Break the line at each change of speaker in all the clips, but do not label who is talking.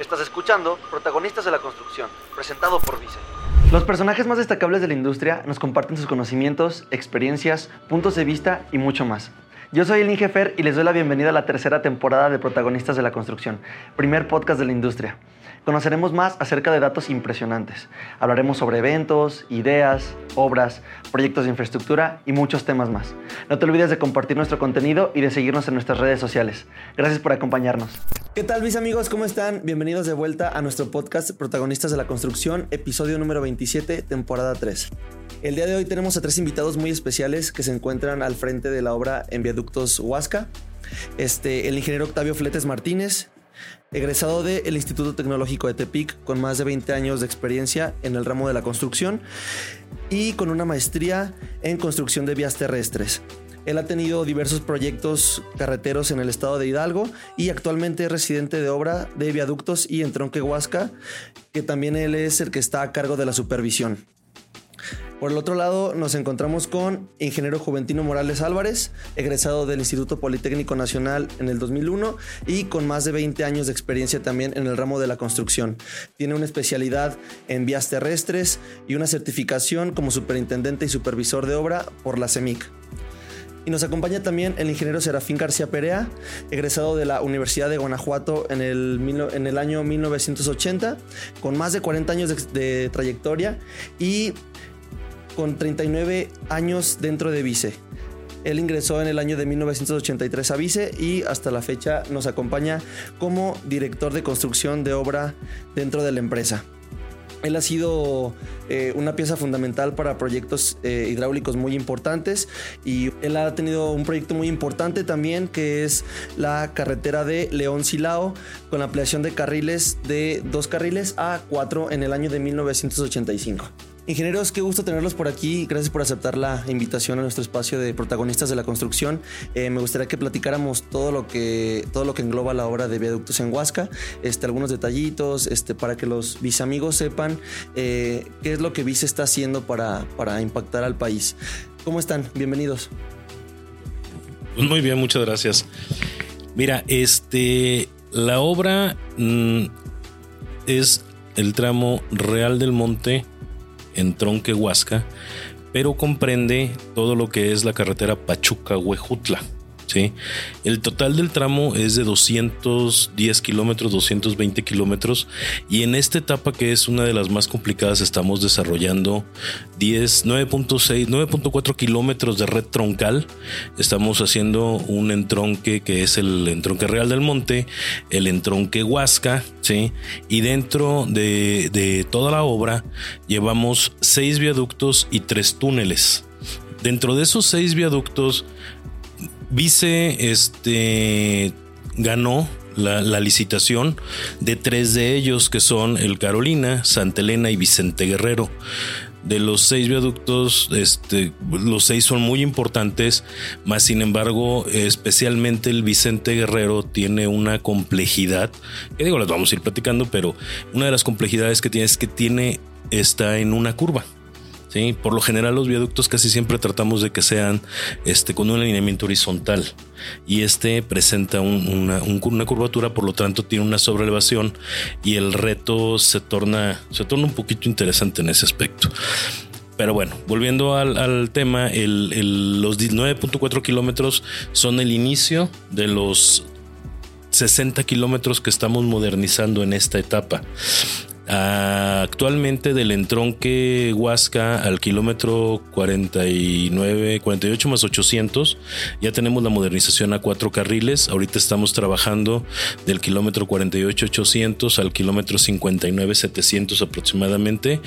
Estás escuchando Protagonistas de la Construcción, presentado por Vice. Los personajes más destacables de la industria nos comparten sus conocimientos, experiencias, puntos de vista y mucho más. Yo soy el Ingefer y les doy la bienvenida a la tercera temporada de Protagonistas de la Construcción, primer podcast de la industria. Conoceremos más acerca de datos impresionantes. Hablaremos sobre eventos, ideas, obras, proyectos de infraestructura y muchos temas más. No te olvides de compartir nuestro contenido y de seguirnos en nuestras redes sociales. Gracias por acompañarnos. ¿Qué tal mis amigos? ¿Cómo están? Bienvenidos de vuelta a nuestro podcast Protagonistas de la Construcción, episodio número 27, temporada 3. El día de hoy tenemos a tres invitados muy especiales que se encuentran al frente de la obra en Viaductos Huasca. Este, el ingeniero Octavio Fletes Martínez, egresado del Instituto Tecnológico de Tepic con más de 20 años de experiencia en el ramo de la construcción y con una maestría en construcción de vías terrestres. Él ha tenido diversos proyectos carreteros en el estado de Hidalgo y actualmente es residente de obra de viaductos y entronque Huasca, que también él es el que está a cargo de la supervisión. Por el otro lado, nos encontramos con ingeniero Juventino Morales Álvarez, egresado del Instituto Politécnico Nacional en el 2001 y con más de 20 años de experiencia también en el ramo de la construcción. Tiene una especialidad en vías terrestres y una certificación como superintendente y supervisor de obra por la CEMIC. Y nos acompaña también el ingeniero Serafín García Perea, egresado de la Universidad de Guanajuato en el, en el año 1980, con más de 40 años de, de trayectoria y con 39 años dentro de Vice. Él ingresó en el año de 1983 a Vice y hasta la fecha nos acompaña como director de construcción de obra dentro de la empresa. Él ha sido eh, una pieza fundamental para proyectos eh, hidráulicos muy importantes y él ha tenido un proyecto muy importante también que es la carretera de León Silao con la ampliación de carriles de dos carriles a cuatro en el año de 1985. Ingenieros, qué gusto tenerlos por aquí. Gracias por aceptar la invitación a nuestro espacio de protagonistas de la construcción. Eh, me gustaría que platicáramos todo lo que, todo lo que engloba la obra de viaductos en Huasca, este, algunos detallitos, este, para que los viceamigos sepan eh, qué es lo que Vice está haciendo para, para impactar al país. ¿Cómo están? Bienvenidos.
Pues muy bien, muchas gracias. Mira, este, la obra mm, es el tramo Real del Monte en Tronque Huasca, pero comprende todo lo que es la carretera Pachuca-Huejutla. ¿Sí? El total del tramo es de 210 kilómetros, 220 kilómetros y en esta etapa que es una de las más complicadas estamos desarrollando 10, 9.6, 9.4 kilómetros de red troncal. Estamos haciendo un entronque que es el entronque Real del Monte, el entronque Huasca, ¿sí? Y dentro de, de toda la obra llevamos seis viaductos y tres túneles. Dentro de esos seis viaductos Vice este, ganó la, licitación de tres de ellos, que son el Carolina, Santa Elena y Vicente Guerrero. De los seis viaductos, este, los seis son muy importantes, más sin embargo, especialmente el Vicente Guerrero tiene una complejidad, que digo, les vamos a ir platicando, pero una de las complejidades que tiene es que tiene, está en una curva. Por lo general los viaductos casi siempre tratamos de que sean este, con un alineamiento horizontal y este presenta una, curvatura, por lo tanto tiene una sobreelevación y el reto se torna, se torna un poquito interesante en ese aspecto. Pero bueno, volviendo al, tema, los 9.4 kilómetros son el inicio de los 60 kilómetros que estamos modernizando en esta etapa. Actualmente del entronque Huasca al kilómetro 49, 48 más 800, ya tenemos la modernización a cuatro carriles. Ahorita estamos trabajando del kilómetro 48 800 al kilómetro 59 700 aproximadamente.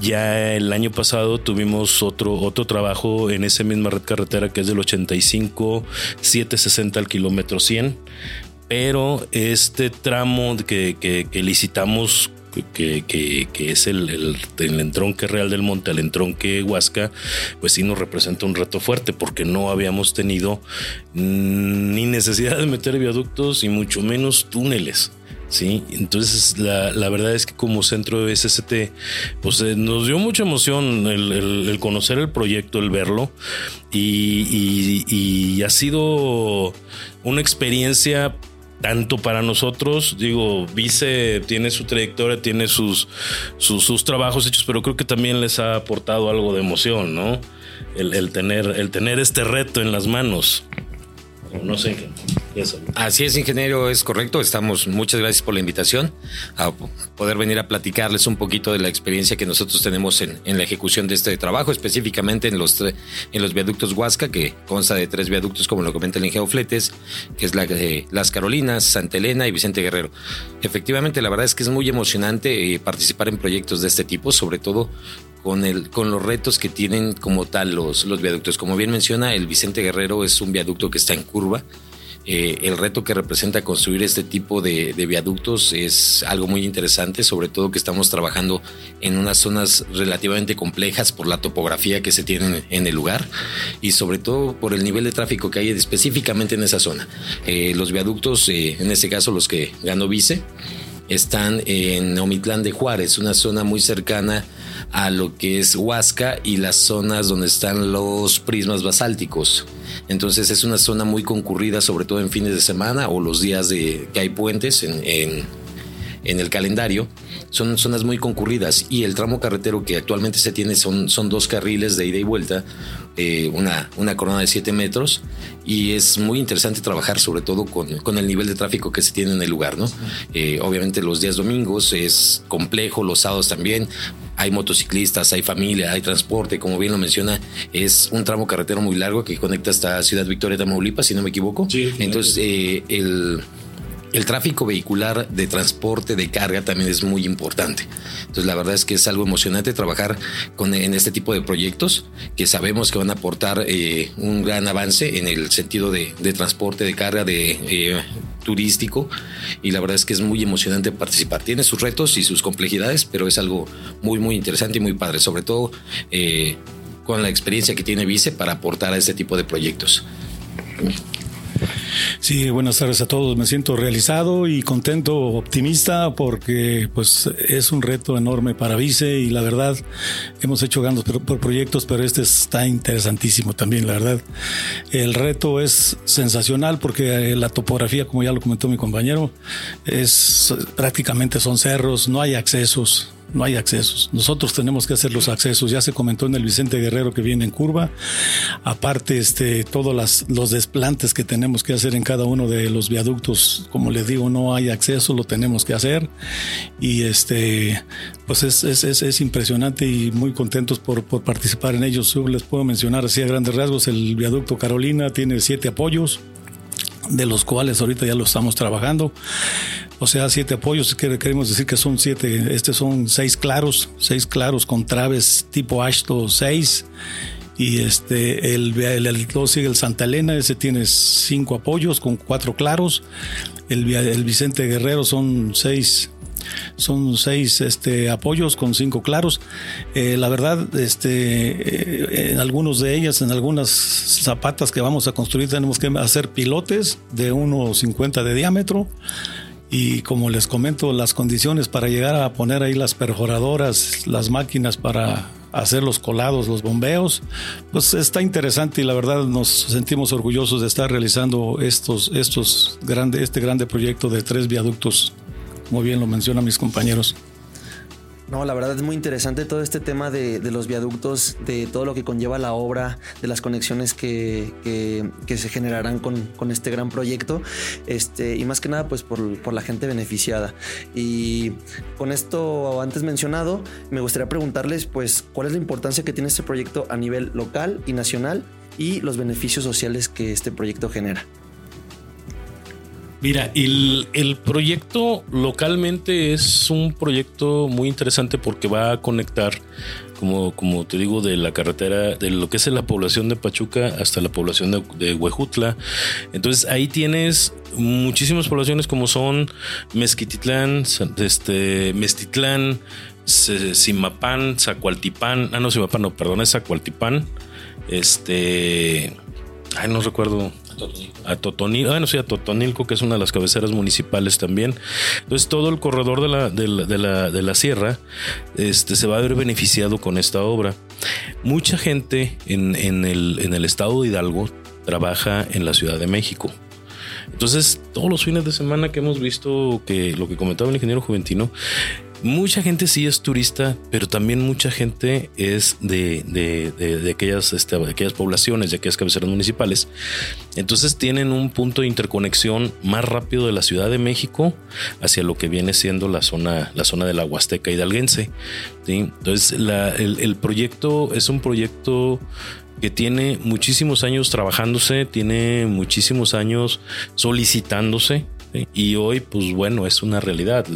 Ya el año pasado tuvimos otro, otro trabajo en esa misma red carretera que es del 85 760 al kilómetro 100 pero este tramo que, que licitamos que, es el, el, entronque real del monte al entronque Huasca, pues sí nos representa un reto fuerte porque no habíamos tenido ni necesidad de meter viaductos y mucho menos túneles. Sí, entonces la, verdad es que como centro de SST, pues eh, nos dio mucha emoción el, conocer el proyecto, el verlo, y ha sido una experiencia tanto para nosotros, digo, Vice tiene su trayectoria, tiene sus, sus, trabajos hechos, pero creo que también les ha aportado algo de emoción, ¿no? El, tener, el tener este reto en las manos. No sé
Así es, ingeniero, es correcto. Estamos, muchas gracias por la invitación a poder venir a platicarles un poquito de la experiencia que nosotros tenemos en, la ejecución de este trabajo, específicamente en los, en los viaductos Huasca, que consta de tres viaductos, como lo comenta el ingeniero Fletes, que es la de Las Carolinas, Santa Elena y Vicente Guerrero. Efectivamente, la verdad es que es muy emocionante eh, participar en proyectos de este tipo, sobre todo con, el, con los retos que tienen como tal los, los viaductos. Como bien menciona, el Vicente Guerrero es un viaducto que está en curva eh, el reto que representa construir este tipo de, viaductos es algo muy interesante, sobre todo que estamos trabajando en unas zonas relativamente complejas por la topografía que se tiene en el lugar y sobre todo por el nivel de tráfico que hay específicamente en esa zona. Eh, los viaductos, eh, en este caso los que ganó Vice, están en Omitlán de Juárez, una zona muy cercana a lo que es Huasca y las zonas donde están los prismas basálticos. Entonces es una zona muy concurrida, sobre todo en fines de semana o los días de, que hay puentes en, el calendario. Son zonas muy concurridas y el tramo carretero que actualmente se tiene son, son dos carriles de ida y vuelta, eh, una, una corona de 7 metros y es muy interesante trabajar sobre todo con, el nivel de tráfico que se tiene en el lugar. ¿no? Eh, obviamente los días domingos es complejo, los sábados también, hay motociclistas, hay familia, hay transporte, como bien lo menciona, es un tramo carretero muy largo que conecta hasta Ciudad Victoria, Tamaulipas, si no me equivoco. Entonces, eh, el, el tráfico vehicular de transporte de carga también es muy importante. Entonces la verdad es que es algo emocionante trabajar con, en este tipo de proyectos que sabemos que van a aportar eh, un gran avance en el sentido de, transporte de carga, de eh, turístico y la verdad es que es muy emocionante participar. Tiene sus retos y sus complejidades, pero es algo muy, muy interesante y muy padre, sobre todo eh, con la experiencia que tiene Vice para aportar a este tipo de proyectos.
Sí, buenas tardes a todos. Me siento realizado y contento, optimista, porque pues es un reto enorme para Vice y la verdad hemos hecho ganos por, proyectos, pero este está interesantísimo también, la verdad. El reto es sensacional porque la topografía, como ya lo comentó mi compañero, es prácticamente son cerros, no hay accesos no hay accesos. Nosotros tenemos que hacer los accesos. Ya se comentó en el Vicente Guerrero que viene en curva. Aparte, este, todos los desplantes que tenemos que hacer en cada uno de los viaductos, como les digo, no hay acceso, lo tenemos que hacer. Y este, pues es, es, es, impresionante y muy contentos por, por participar en ellos. Les puedo mencionar así a grandes rasgos, el viaducto Carolina tiene siete apoyos de los cuales ahorita ya lo estamos trabajando. O sea, siete apoyos, queremos decir que son siete, este son seis claros, seis claros con traves tipo Ashto 6. Y este, el, el, el, sigue el Santa Elena, ese tiene cinco apoyos con cuatro claros. El, el Vicente Guerrero son seis, son seis este, apoyos con cinco claros. Eh, la verdad, este, eh, en algunos de ellas, en algunas zapatas que vamos a construir, tenemos que hacer pilotes de 1,50 de diámetro y como les comento, las condiciones para llegar a poner ahí las perforadoras, las máquinas para hacer los colados, los bombeos, pues está interesante y la verdad nos sentimos orgullosos de estar realizando estos, estos grande, este grande proyecto de tres viaductos, como bien lo mencionan mis compañeros.
No, la verdad es muy interesante todo este tema de, los viaductos, de todo lo que conlleva la obra, de las conexiones que, se generarán con, este gran proyecto, este, y más que nada pues por, la gente beneficiada. Y con esto antes mencionado, me gustaría preguntarles pues cuál es la importancia que tiene este proyecto a nivel local y nacional y los beneficios sociales que este proyecto genera.
Mira, el, proyecto localmente es un proyecto muy interesante porque va a conectar, como, como te digo, de la carretera, de lo que es la población de Pachuca hasta la población de, de Huejutla. Entonces ahí tienes muchísimas poblaciones como son Mezquititlán, este, Mestitlán, Simapán, Zacualtipán, ah no, Simapán no, perdón, es Zacualtipán, este, ay no recuerdo a Totonilco, bueno, sí, a Totonilco, que es una de las cabeceras municipales también. Entonces, todo el corredor de la, de la, de la, sierra este, se va a ver beneficiado con esta obra. Mucha gente en, en, el, en el estado de Hidalgo trabaja en la Ciudad de México. Entonces, todos los fines de semana que hemos visto que lo que comentaba el ingeniero Juventino, mucha gente sí es turista, pero también mucha gente es de, de, aquellas, este, de aquellas poblaciones, de aquellas cabeceras municipales. Entonces tienen un punto de interconexión más rápido de la Ciudad de México hacia lo que viene siendo la zona, la zona de la Huasteca hidalguense. Entonces el, el proyecto es un proyecto que tiene muchísimos años trabajándose, tiene muchísimos años solicitándose. Y hoy, pues bueno, es una realidad.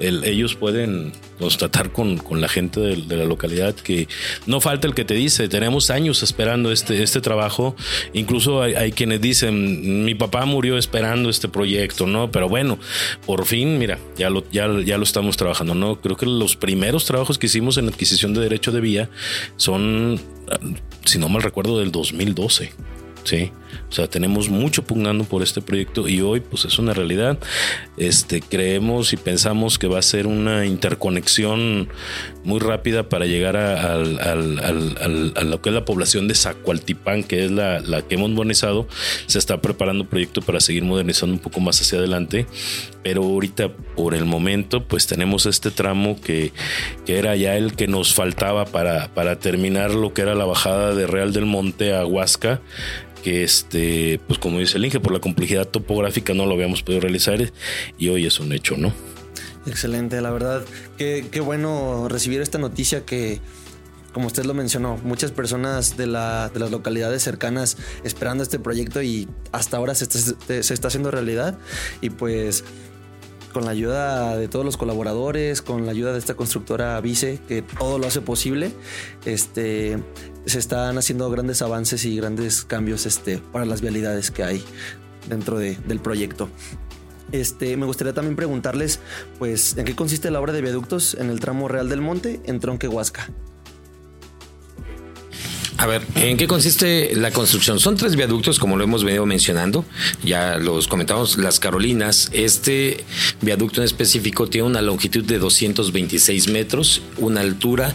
ellos pueden constatar con, la gente de, la localidad que no falta el que te dice, tenemos años esperando este, este trabajo. Incluso hay, quienes dicen, mi papá murió esperando este proyecto, ¿no? Pero bueno, por fin, mira, ya lo, ya, ya lo estamos trabajando, ¿no? Creo que los primeros trabajos que hicimos en adquisición de derecho de vía son, si no mal recuerdo, del 2012. Sí, o sea, tenemos mucho pugnando por este proyecto y hoy pues es una realidad. Este, creemos y pensamos que va a ser una interconexión muy rápida para llegar a, lo que es la población de Zacualtipán, que es la, que hemos modernizado. Se está preparando un proyecto para seguir modernizando un poco más hacia adelante, pero ahorita por el momento pues tenemos este tramo que, que era ya el que nos faltaba para, para terminar lo que era la bajada de Real del Monte a Huasca que este, pues como dice el Inge, por la complejidad topográfica no lo habíamos podido realizar y hoy es un hecho, ¿no?
Excelente, la verdad, qué, qué bueno recibir esta noticia que, como usted lo mencionó, muchas personas de, la, de, las localidades cercanas esperando este proyecto y hasta ahora se está, se está haciendo realidad. Y pues con la ayuda de todos los colaboradores, con la ayuda de esta constructora Vice, que todo lo hace posible, este, se están haciendo grandes avances y grandes cambios este, para las vialidades que hay dentro del proyecto. Este, me gustaría también preguntarles, pues, ¿en qué consiste la obra de viaductos en el tramo Real del Monte en Tronque Huasca?
A ver, ¿en qué consiste la construcción? Son tres viaductos, como lo hemos venido mencionando. Ya los comentamos, las Carolinas. Este viaducto en específico tiene una longitud de 226 metros, una altura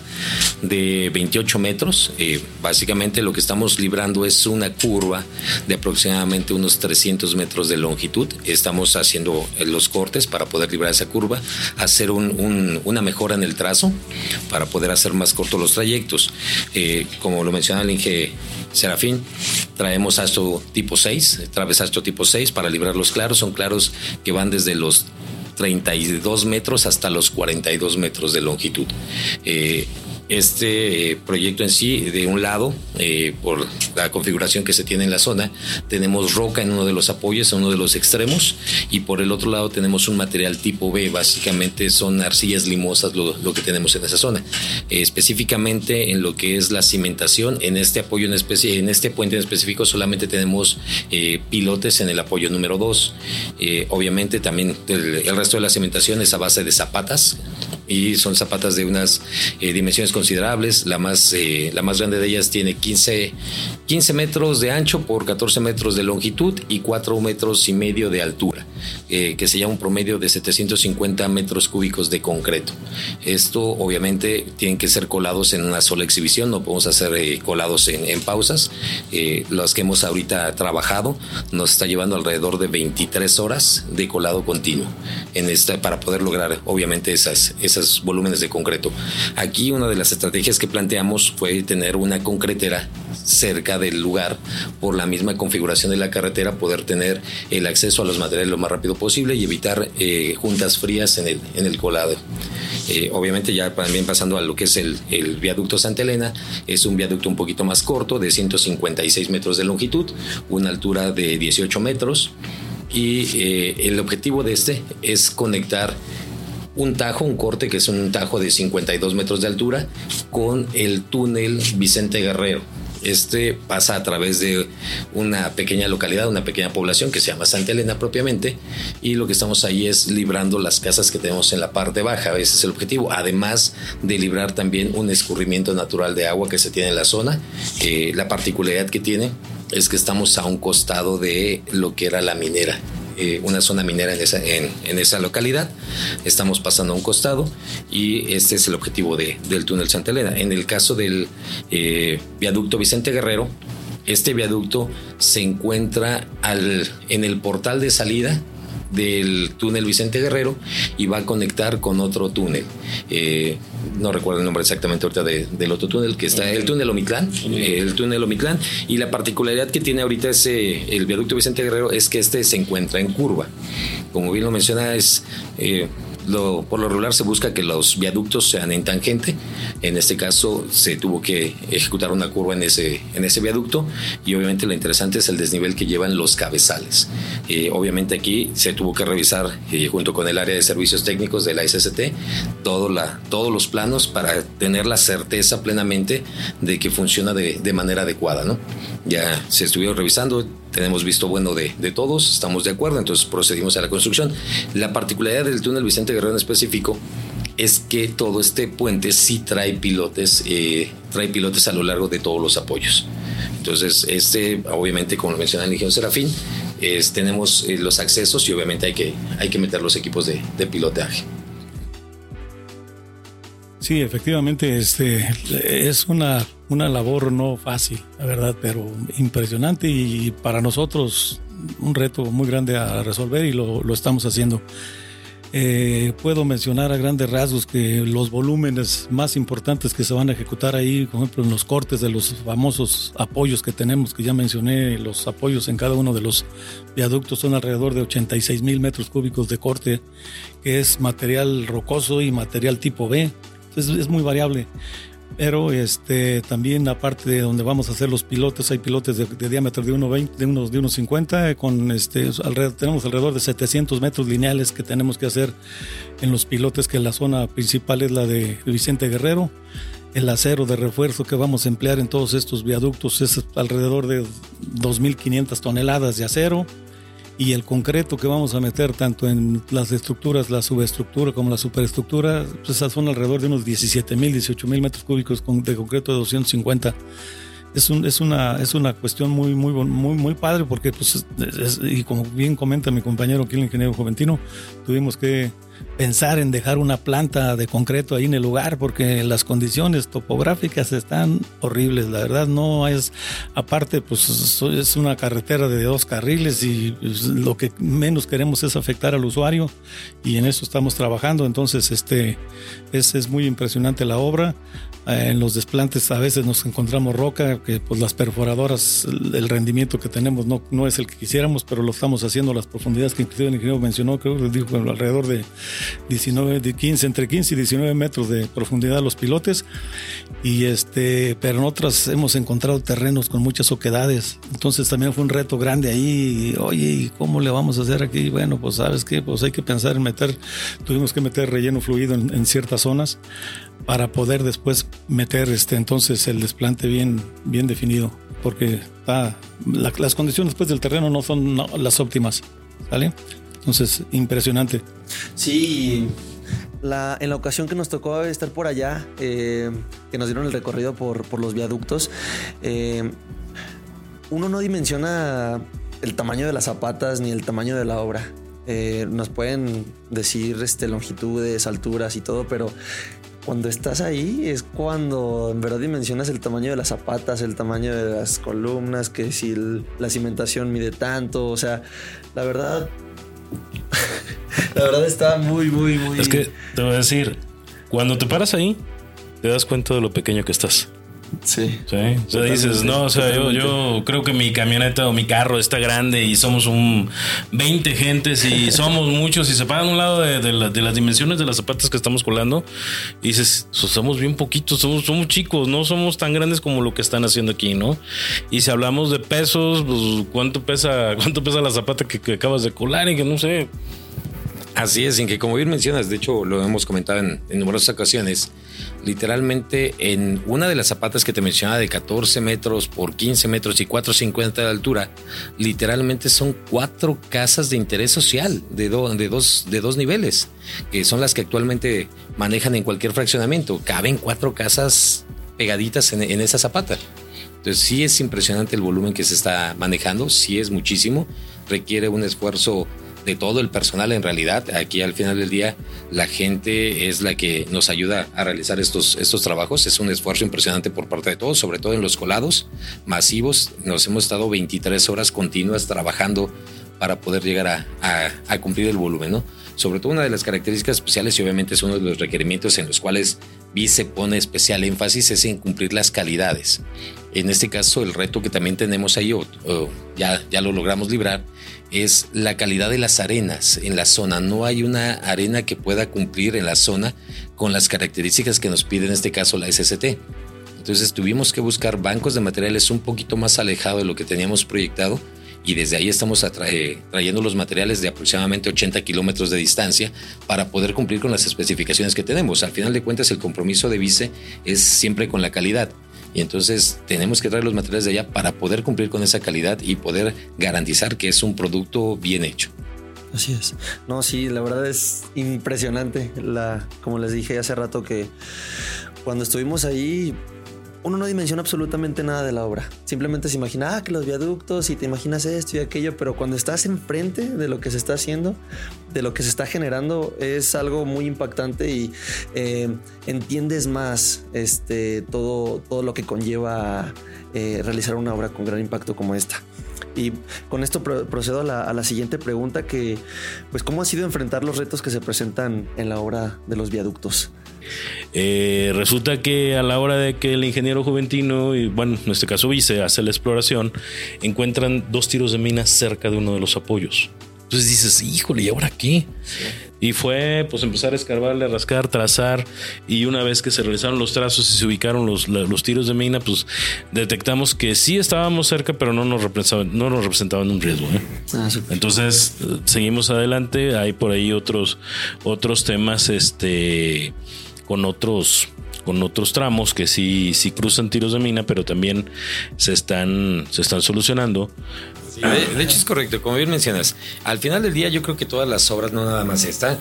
de 28 metros. Eh, básicamente lo que estamos librando es una curva de aproximadamente unos 300 metros de longitud. Estamos haciendo los cortes para poder librar esa curva, hacer una mejora en el trazo para poder hacer más cortos los trayectos. Eh, como lo mencionamos, el Inge Serafín. Traemos astro tipo 6, astro tipo 6 para librar los claros. Son claros que van desde los 32 metros hasta los 42 metros de longitud. Eh, este eh, proyecto en sí, de un lado, eh, por la configuración que se tiene en la zona, tenemos roca en uno de los apoyos, en uno de los extremos, y por el otro lado tenemos un material tipo B, básicamente son arcillas limosas lo, que tenemos en esa zona. Eh, específicamente en lo que es la cimentación, en este apoyo en, en este puente en específico solamente tenemos pilotes en el apoyo número 2. obviamente también el, el, resto de la cimentación es a base de zapatas, y son zapatas de unas dimensiones considerables. La más, eh, la más grande de ellas tiene 15, 15 metros de ancho por 14 metros de longitud y 4 metros y medio de altura, eh, que sería un promedio de 750 metros cúbicos de concreto. Esto obviamente tienen que ser colados en una sola exhibición, no podemos hacer eh, colados en, pausas. las que hemos ahorita trabajado nos está llevando alrededor de 23 horas de colado continuo en esta, para poder lograr obviamente esas, esos volúmenes de concreto. Aquí una de las estrategias que planteamos fue tener una concretera cerca del lugar por la misma configuración de la carretera, poder tener el acceso a los materiales lo más rápido posible y evitar eh, juntas frías en el, en el colado. Eh, obviamente ya también pasando a lo que es el, el, viaducto Santa Elena, es un viaducto un poquito más corto, de 156 metros de longitud, una altura de 18 metros y eh, el objetivo de este es conectar un tajo, un corte que es un tajo de 52 metros de altura con el túnel Vicente Guerrero. Este pasa a través de una pequeña localidad, una pequeña población que se llama Santa Elena propiamente, y lo que estamos ahí es librando las casas que tenemos en la parte baja, ese es el objetivo, además de librar también un escurrimiento natural de agua que se tiene en la zona. la particularidad que tiene es que estamos a un costado de lo que era la minera eh, una zona minera en esa, en, esa localidad. Estamos pasando a un costado y este es el objetivo de, del túnel Santa Elena. En el caso del eh, viaducto Vicente Guerrero, Este viaducto se encuentra al, en el portal de salida del túnel Vicente Guerrero y va a conectar con otro túnel. Eh, no recuerdo el nombre exactamente ahorita del otro túnel, que está el túnel Omitlán, el túnel Omitlán, y la particularidad que tiene ahorita ese, el viaducto Vicente Guerrero es que este se encuentra en curva. Como bien lo menciona, es... Eh, por lo regular se busca que los viaductos sean en tangente. En este caso se tuvo que ejecutar una curva en ese, en ese viaducto y obviamente lo interesante es el desnivel que llevan los cabezales. Eh, obviamente aquí se tuvo que revisar eh, junto con el área de servicios técnicos de la SST todo la, todos los planos para tener la certeza plenamente de que funciona de, de manera adecuada. ¿no? Ya se estuvieron revisando, tenemos visto bueno de, de, todos, estamos de acuerdo, entonces procedimos a la construcción. La particularidad del túnel Vicente Guerrero en específico es que todo este puente sí trae pilotes, eh, trae pilotes a lo largo de todos los apoyos. Entonces, este, obviamente, como lo menciona el ingeniero Serafín, tenemos eh, los accesos y obviamente hay que, hay que meter los equipos de, de pilotaje.
Sí, efectivamente, este es una, una labor no fácil, la verdad, pero impresionante y para nosotros un reto muy grande a resolver y lo, lo estamos haciendo. Eh, puedo mencionar a grandes rasgos que los volúmenes más importantes que se van a ejecutar ahí, por ejemplo, en los cortes de los famosos apoyos que tenemos, que ya mencioné, los apoyos en cada uno de los viaductos son alrededor de 86 mil metros cúbicos de corte, que es material rocoso y material tipo B es muy variable. Pero este, también aparte de donde vamos a hacer los pilotes, hay pilotes de, diámetro de 1,20, de unos, de unos 50, con este, tenemos alrededor de 700 metros lineales que tenemos que hacer en los pilotes, que la zona principal es la de Vicente Guerrero. El acero de refuerzo que vamos a emplear en todos estos viaductos es alrededor de 2.500 toneladas de acero y el concreto que vamos a meter tanto en las estructuras, la subestructura como la superestructura, pues son alrededor de unos 17 mil, 18 mil metros cúbicos de concreto de 250. Es, un, es, una, es una cuestión muy, muy, muy, muy padre porque, pues, y como bien comenta mi compañero aquí, el ingeniero Juventino, tuvimos que pensar en dejar una planta de concreto ahí en el lugar porque las condiciones topográficas están horribles. La verdad no es, aparte pues es una carretera de dos carriles y pues, lo que menos queremos es afectar al usuario y en eso estamos trabajando. Entonces este es, es muy impresionante la obra. Eh, en los desplantes a veces nos encontramos roca, que pues las perforadoras, el rendimiento que tenemos no, no es el que quisiéramos, pero lo estamos haciendo a las profundidades que inclusive el ingeniero mencionó, creo que dijo alrededor de 19, de 15, entre 15 y 19 metros de profundidad los pilotes. Y este, pero en otras hemos encontrado terrenos con muchas oquedades. Entonces también fue un reto grande ahí. Oye, ¿y cómo le vamos a hacer aquí? Bueno, pues sabes que pues hay que pensar en meter, tuvimos que meter relleno fluido en ciertas zonas para poder después meter este entonces el desplante bien, bien definido, porque las condiciones después del terreno no son las óptimas, ¿vale? Entonces, impresionante.
Sí, en la ocasión que nos tocó estar por allá, eh, que nos dieron el recorrido por, por los viaductos, eh, uno no dimensiona el tamaño de las zapatas ni el tamaño de la obra. Eh, nos pueden decir este, longitudes, alturas y todo, pero cuando estás ahí es cuando en verdad dimensionas el tamaño de las zapatas, el tamaño de las columnas, que si la cimentación mide tanto, o sea, la verdad, la verdad está muy, muy, muy...
Es que te voy a decir, cuando te paras ahí, te das cuenta de lo pequeño que estás.
Sí.
Sí. O sea, dices, no, o sea, yo, yo creo que mi camioneta o mi carro está grande y somos un 20 gentes y somos muchos y se paran un lado de, las dimensiones de las zapatas que estamos colando y dices, somos bien poquitos, somos, somos chicos, no somos tan grandes como lo que están haciendo aquí, ¿no? Y si hablamos de pesos, pues cuánto pesa, cuánto pesa la zapata que, que acabas de colar y que no sé.
Así es, en que como bien mencionas, de hecho lo hemos comentado en, numerosas ocasiones, literalmente en una de las zapatas que te mencionaba de 14 metros por 15 metros y 4,50 de altura, literalmente son cuatro casas de interés social de, de, dos, de dos niveles, que son las que actualmente manejan en cualquier fraccionamiento. Caben cuatro casas pegaditas en, en esa zapata. Entonces sí es impresionante el volumen que se está manejando, sí es muchísimo, requiere un esfuerzo de todo el personal en realidad. Aquí al final del día la gente es la que nos ayuda a realizar estos, estos trabajos. Es un esfuerzo impresionante por parte de todos, sobre todo en los colados masivos. Nos hemos estado 23 horas continuas trabajando para poder llegar a, a, cumplir el volumen. Sobre todo una de las características especiales y obviamente es uno de los requerimientos en los cuales se pone especial énfasis es en cumplir las calidades. En este caso, el reto que también tenemos ahí, ya, ya lo logramos librar, es la calidad de las arenas en la zona. No hay una arena que pueda cumplir en la zona con las características que nos pide en este caso la SST. Entonces tuvimos que buscar bancos de materiales un poquito más alejados de lo que teníamos proyectado y desde ahí estamos trayendo los materiales de aproximadamente 80 kilómetros de distancia para poder cumplir con las especificaciones que tenemos. Al final de cuentas, el compromiso de Vice es siempre con la calidad. Y entonces tenemos que traer los materiales de allá para poder cumplir con esa calidad y poder garantizar que es un producto bien hecho.
Así es. No, sí, la verdad es impresionante. La, como les dije hace rato que cuando estuvimos ahí uno no dimensiona absolutamente nada de la obra. Simplemente se imagina ah, que los viaductos y te imaginas esto y aquello, pero cuando estás enfrente de lo que se está haciendo, de lo que se está generando, es algo muy impactante y eh, entiendes más este, todo, todo lo que conlleva eh, realizar una obra con gran impacto como esta. Y con esto procedo a la, a la, siguiente pregunta que, pues, ¿cómo ha sido enfrentar los retos que se presentan en la obra de los viaductos?
Eh, resulta que a la hora de que el ingeniero juventino, y bueno, en este caso Vice, hace la exploración, encuentran dos tiros de minas cerca de uno de los apoyos. Entonces dices, híjole, ¿y ahora qué? Y fue pues empezar a escarbarle, a rascar, trazar. Y una vez que se realizaron los trazos y se ubicaron los, los tiros de mina, pues detectamos que sí estábamos cerca, pero no nos representaban, no nos representaban un riesgo. ¿eh? Ah, Entonces seguimos adelante. Hay por ahí otros, otros temas, este con otros con otros tramos que sí, sí cruzan tiros de mina, pero también se están, se están solucionando.
de, hecho es correcto, como bien mencionas, al final del día yo creo que todas las obras, no nada más esta,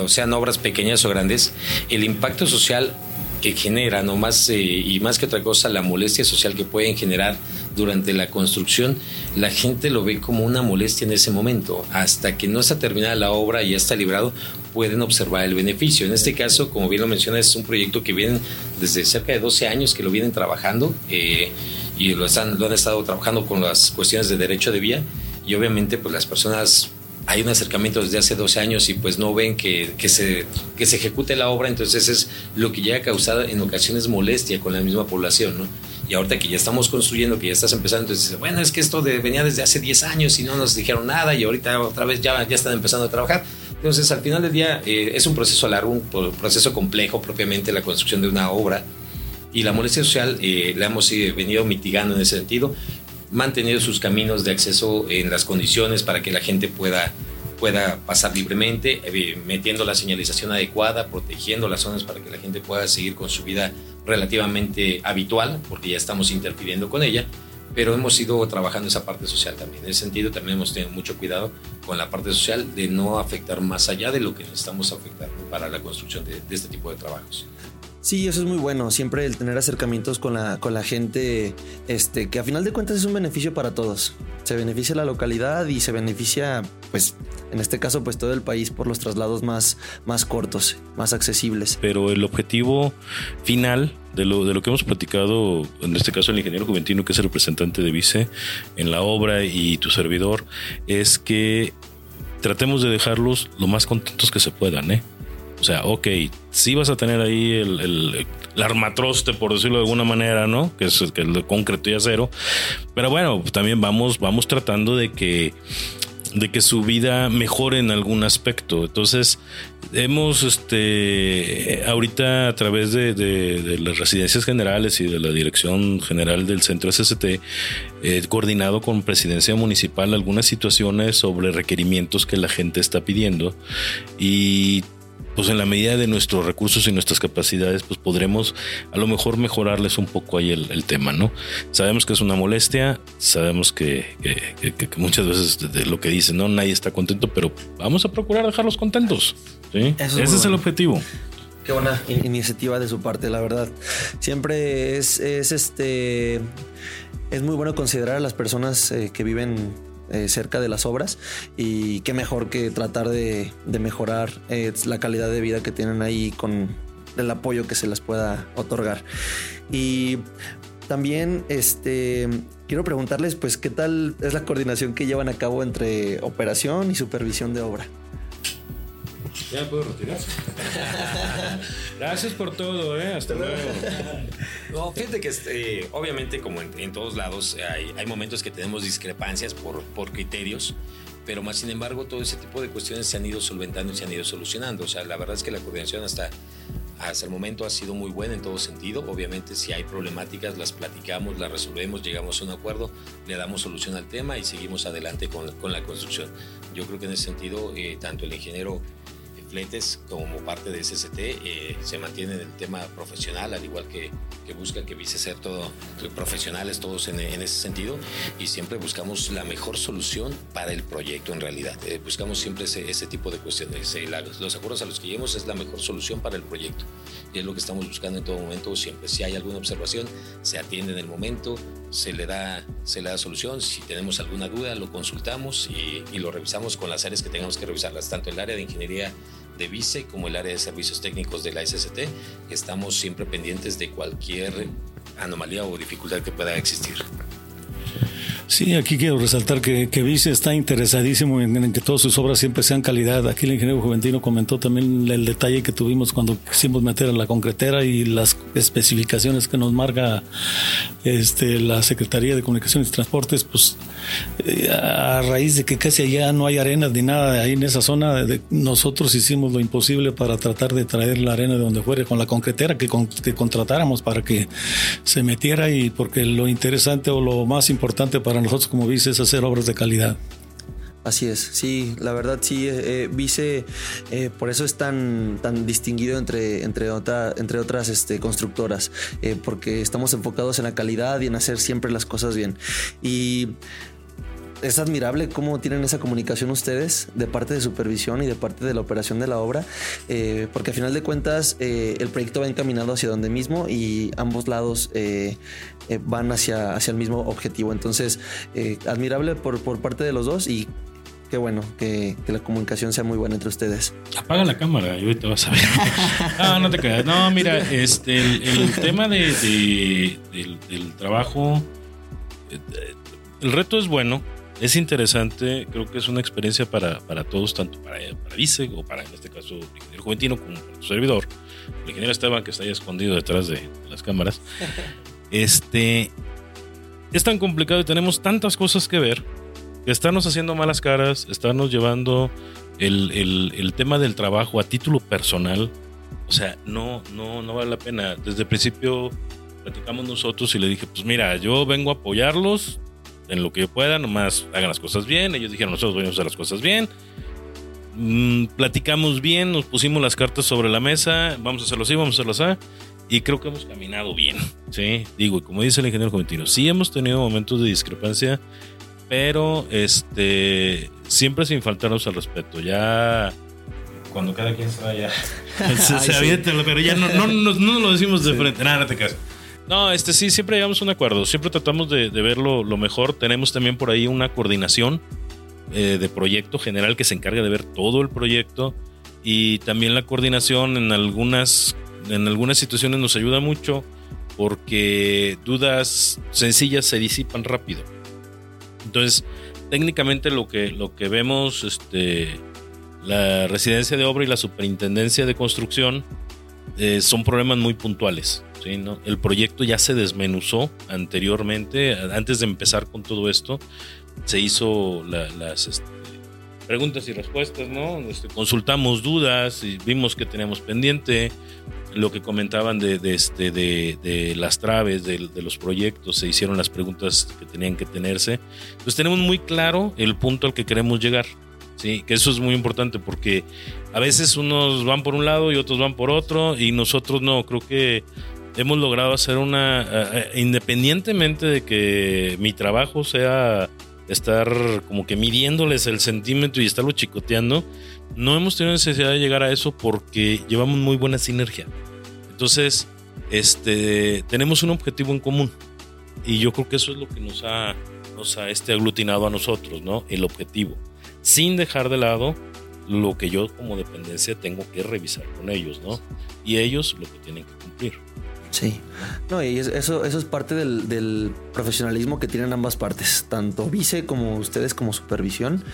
o sean obras pequeñas o grandes, el impacto social que generan, o más, eh, y más que otra cosa, la molestia social que pueden generar durante la construcción, la gente lo ve como una molestia en ese momento. Hasta que no está terminada la obra y ya está librado, pueden observar el beneficio. En este caso, como bien lo mencionas, es un proyecto que viene desde cerca de 12 años que lo vienen trabajando eh, y lo, están, lo han estado trabajando con las cuestiones de derecho de vía y obviamente pues las personas hay un acercamiento desde hace 12 años y pues no ven que, que, se, que se ejecute la obra, entonces es lo que ya ha causado en ocasiones molestia con la misma población, ¿no? Y ahorita que ya estamos construyendo, que ya estás empezando, entonces bueno, es que esto venía desde hace 10 años y no nos dijeron nada y ahorita otra vez ya, ya están empezando a trabajar. Entonces, al final del día eh, es un proceso largo, un proceso complejo propiamente la construcción de una obra y la molestia social eh, la hemos eh, venido mitigando en ese sentido, manteniendo sus caminos de acceso en las condiciones para que la gente pueda pueda pasar libremente, metiendo la señalización adecuada, protegiendo las zonas para que la gente pueda seguir con su vida relativamente habitual, porque ya estamos interfiriendo con ella, pero hemos ido trabajando esa parte social también. En ese sentido también hemos tenido mucho cuidado con la parte social de no afectar más allá de lo que necesitamos afectar para la construcción de, de este tipo de trabajos.
Sí, eso es muy bueno. Siempre el tener acercamientos con la, con la gente, este, que a final de cuentas es un beneficio para todos. Se beneficia la localidad y se beneficia, pues, en este caso, pues todo el país por los traslados más, más cortos, más accesibles.
Pero el objetivo final de lo, de lo que hemos platicado, en este caso el ingeniero Juventino, que es el representante de Vice en la obra y tu servidor, es que tratemos de dejarlos lo más contentos que se puedan, ¿eh? O sea, ok, sí vas a tener ahí el, armatroste, por decirlo de alguna manera, ¿no? Que es, que el de concreto y acero. Pero bueno, también vamos, vamos tratando de que de que su vida mejore en algún aspecto. Entonces, hemos este ahorita a través de, de, las residencias generales y de la dirección general del centro SST, eh, coordinado con presidencia municipal algunas situaciones sobre requerimientos que la gente está pidiendo y pues en la medida de nuestros recursos y nuestras capacidades, pues podremos a lo mejor mejorarles un poco ahí el, tema, ¿no? Sabemos que es una molestia, sabemos que, muchas veces de lo que dicen, no, nadie está contento, pero vamos a procurar dejarlos contentos. ¿sí? Ese es el objetivo.
Qué buena iniciativa de su parte, la verdad. Siempre es, es este. Es muy bueno considerar a las personas eh, que viven eh, cerca de las obras y qué mejor que tratar de, mejorar eh, la calidad de vida que tienen ahí con el apoyo que se les pueda otorgar. Y también este, quiero preguntarles, pues, ¿qué tal es la coordinación que llevan a cabo entre operación y supervisión de obra?
Ya puedo retirarse. Gracias por todo, ¿eh? Hasta luego.
No, fíjate que este, obviamente como en, todos lados hay, momentos que tenemos discrepancias por, por criterios, pero más sin embargo todo ese tipo de cuestiones se han ido solventando y se han ido solucionando. O sea, la verdad es que la coordinación hasta hasta el momento ha sido muy buena en todo sentido. Obviamente si hay problemáticas las platicamos, las resolvemos, llegamos a un acuerdo, le damos solución al tema y seguimos adelante con, con la construcción. Yo creo que en ese sentido eh, tanto el ingeniero como parte de SST eh, se mantiene en el tema profesional, al igual que, que busca que vise ser todo profesionales todos en, ese sentido y siempre buscamos la mejor solución para el proyecto en realidad. Eh, buscamos siempre ese, ese, tipo de cuestiones. Eh, los acuerdos a los que lleguemos es la mejor solución para el proyecto y es lo que estamos buscando en todo momento siempre. Si hay alguna observación, se atiende en el momento, se le da, se le da solución. Si tenemos alguna duda, lo consultamos y, y lo revisamos con las áreas que tengamos que revisarlas, tanto el área de ingeniería de VICE como el área de servicios técnicos de la SST. Estamos siempre pendientes de cualquier anomalía o dificultad que pueda existir.
Sí, aquí quiero resaltar que, que Vice está interesadísimo en, que todas sus obras siempre sean calidad. Aquí el ingeniero Juventino comentó también el detalle que tuvimos cuando quisimos meter a la concretera y las especificaciones que nos marca este, la Secretaría de Comunicaciones y Transportes, pues eh, a raíz de que casi allá no hay arenas ni nada ahí en esa zona, nosotros hicimos lo imposible para tratar de traer la arena de donde fuera con la concretera que, que contratáramos para que se metiera y porque lo interesante o lo más importante para nosotros como Vice es hacer obras de calidad.
Así es, sí, la verdad sí, eh, Vice eh, por eso es tan, tan distinguido entre, entre, entre otras este, constructoras, eh, porque estamos enfocados en la calidad y en hacer siempre las cosas bien. Y es admirable cómo tienen esa comunicación ustedes de parte de supervisión y de parte de la operación de la obra, eh, porque a final de cuentas eh, el proyecto va encaminado hacia donde mismo y ambos lados eh, van hacia, hacia el mismo objetivo. Entonces, admirable por, por parte de los dos y qué bueno que, la comunicación sea muy buena entre ustedes.
Apaga la cámara y ahorita vas a ver. no, no te creas. No, mira, este, el, tema de, del, trabajo, el reto es bueno. Es interesante, creo que es una experiencia para, para todos, tanto para, para Vice o para, en este caso, el ingeniero Juventino como para tu servidor, el ingeniero Esteban, que está ahí escondido detrás de las cámaras. Este, es tan complicado y tenemos tantas cosas que ver que estarnos haciendo malas caras, estarnos llevando el, el, el tema del trabajo a título personal, o sea, no, no, no vale la pena. Desde el principio platicamos nosotros y le dije, pues mira, yo vengo a apoyarlos, en lo que puedan, nomás hagan las cosas bien. Ellos dijeron, nosotros vamos a hacer las cosas bien. Mm, platicamos bien, nos pusimos las cartas sobre la mesa, vamos a hacerlo así, vamos a hacerlo así. Y creo que hemos caminado bien, ¿sí? Digo, como dice el ingeniero Juventino, sí hemos tenido momentos de discrepancia, pero este siempre sin faltarnos al respeto. Ya cuando cada quien se vaya, se, se pero ya no, no, no, lo decimos de frente. Nada, no te caso. No, este sí, siempre llegamos a un acuerdo. Siempre tratamos de, de ver lo, mejor. Tenemos también por ahí una coordinación eh, de proyecto general que se encarga de ver todo el proyecto. Y también la coordinación en algunas, en algunas situaciones nos ayuda mucho porque dudas sencillas se disipan rápido. Entonces, técnicamente lo que, lo que vemos, este, la residencia de obra y la superintendencia de construcción eh, son problemas muy puntuales. El proyecto ya se desmenuzó anteriormente, antes de empezar con todo esto, se hizo las este, preguntas y respuestas, ¿no? Este, consultamos dudas y vimos que teníamos pendiente lo que comentaban de, este, de, las traves de, los proyectos, se hicieron las preguntas que tenían que tenerse. Entonces tenemos muy claro el punto al que queremos llegar. Sí, que eso es muy importante porque a veces unos van por un lado y otros van por otro y nosotros no, creo que hemos logrado hacer una, eh, eh, independientemente de que mi trabajo sea estar como que midiéndoles el centímetro y estarlo chicoteando, no hemos tenido necesidad de llegar a eso porque llevamos muy buena sinergia. Entonces, este, tenemos un objetivo en común y yo creo que eso es lo que nos ha, nos ha este aglutinado a nosotros, ¿no? El objetivo, sin dejar de lado lo que yo como dependencia tengo que revisar con ellos, ¿no? Y ellos lo que tienen que cumplir.
Sí, no, y eso, eso es parte del, profesionalismo que tienen ambas partes, tanto vice como ustedes como supervisión.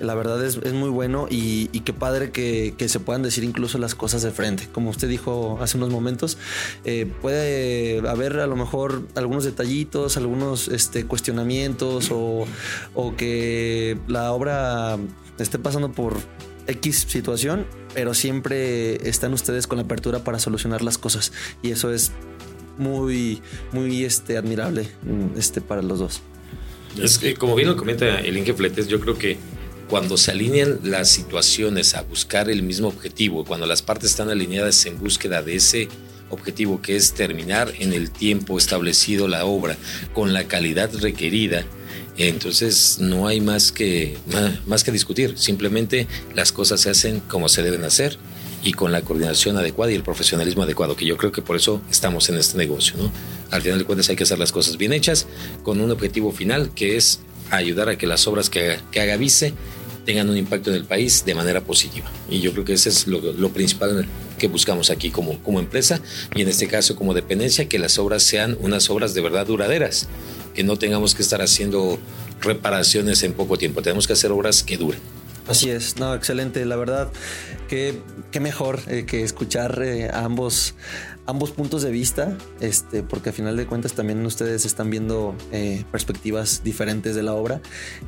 La verdad es, muy bueno y, qué padre que, se puedan decir incluso las cosas de frente. Como usted dijo hace unos momentos, eh, puede haber a lo mejor algunos detallitos, algunos este, cuestionamientos o, o que la obra esté pasando por X situación, pero siempre están ustedes con la apertura para solucionar las cosas. Y eso es muy, muy este, admirable este, para los dos.
Es que, como bien lo comenta el Inge Fletes, yo creo que cuando se alinean las situaciones a buscar el mismo objetivo, cuando las partes están alineadas en búsqueda de ese objetivo que es terminar en el tiempo establecido la obra con la calidad requerida, entonces no hay más que, más que discutir, simplemente las cosas se hacen como se deben hacer y con la coordinación adecuada y el profesionalismo adecuado, que yo creo que por eso estamos en este negocio. ¿no? Al final de cuentas hay que hacer las cosas bien hechas con un objetivo final que es ayudar a que las obras que, que haga Vice tengan un impacto en el país de manera positiva. Y yo creo que ese es lo, lo, principal que buscamos aquí como, como empresa y en este caso como dependencia, que las obras sean unas obras de verdad duraderas que no tengamos que estar haciendo reparaciones en poco tiempo. Tenemos que hacer obras que duren.
Así es, no, excelente. La verdad, que qué mejor eh, que escuchar eh, ambos, ambos puntos de vista, este, porque a final de cuentas también ustedes están viendo eh, perspectivas diferentes de la obra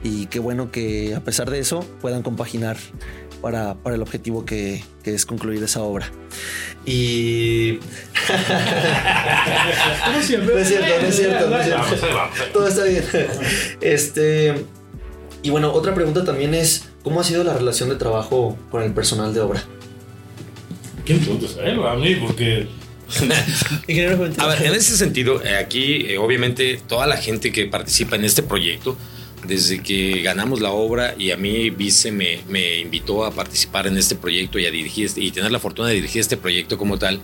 y qué bueno que a pesar de eso puedan compaginar para, para el objetivo que, que, es concluir esa obra. Y... no es cierto, no es cierto, no es cierto. Todo está bien. Este... Y bueno, otra pregunta también es, ¿cómo ha sido la relación de trabajo con el personal de obra?
¿Quién preguntas a él a mí? Porque
a ver, en ese sentido, eh, aquí eh, obviamente toda la gente que participa en este proyecto desde que ganamos la obra y a mí Vice me, invitó a participar en este proyecto y a dirigir este, y tener la fortuna de dirigir este proyecto como tal.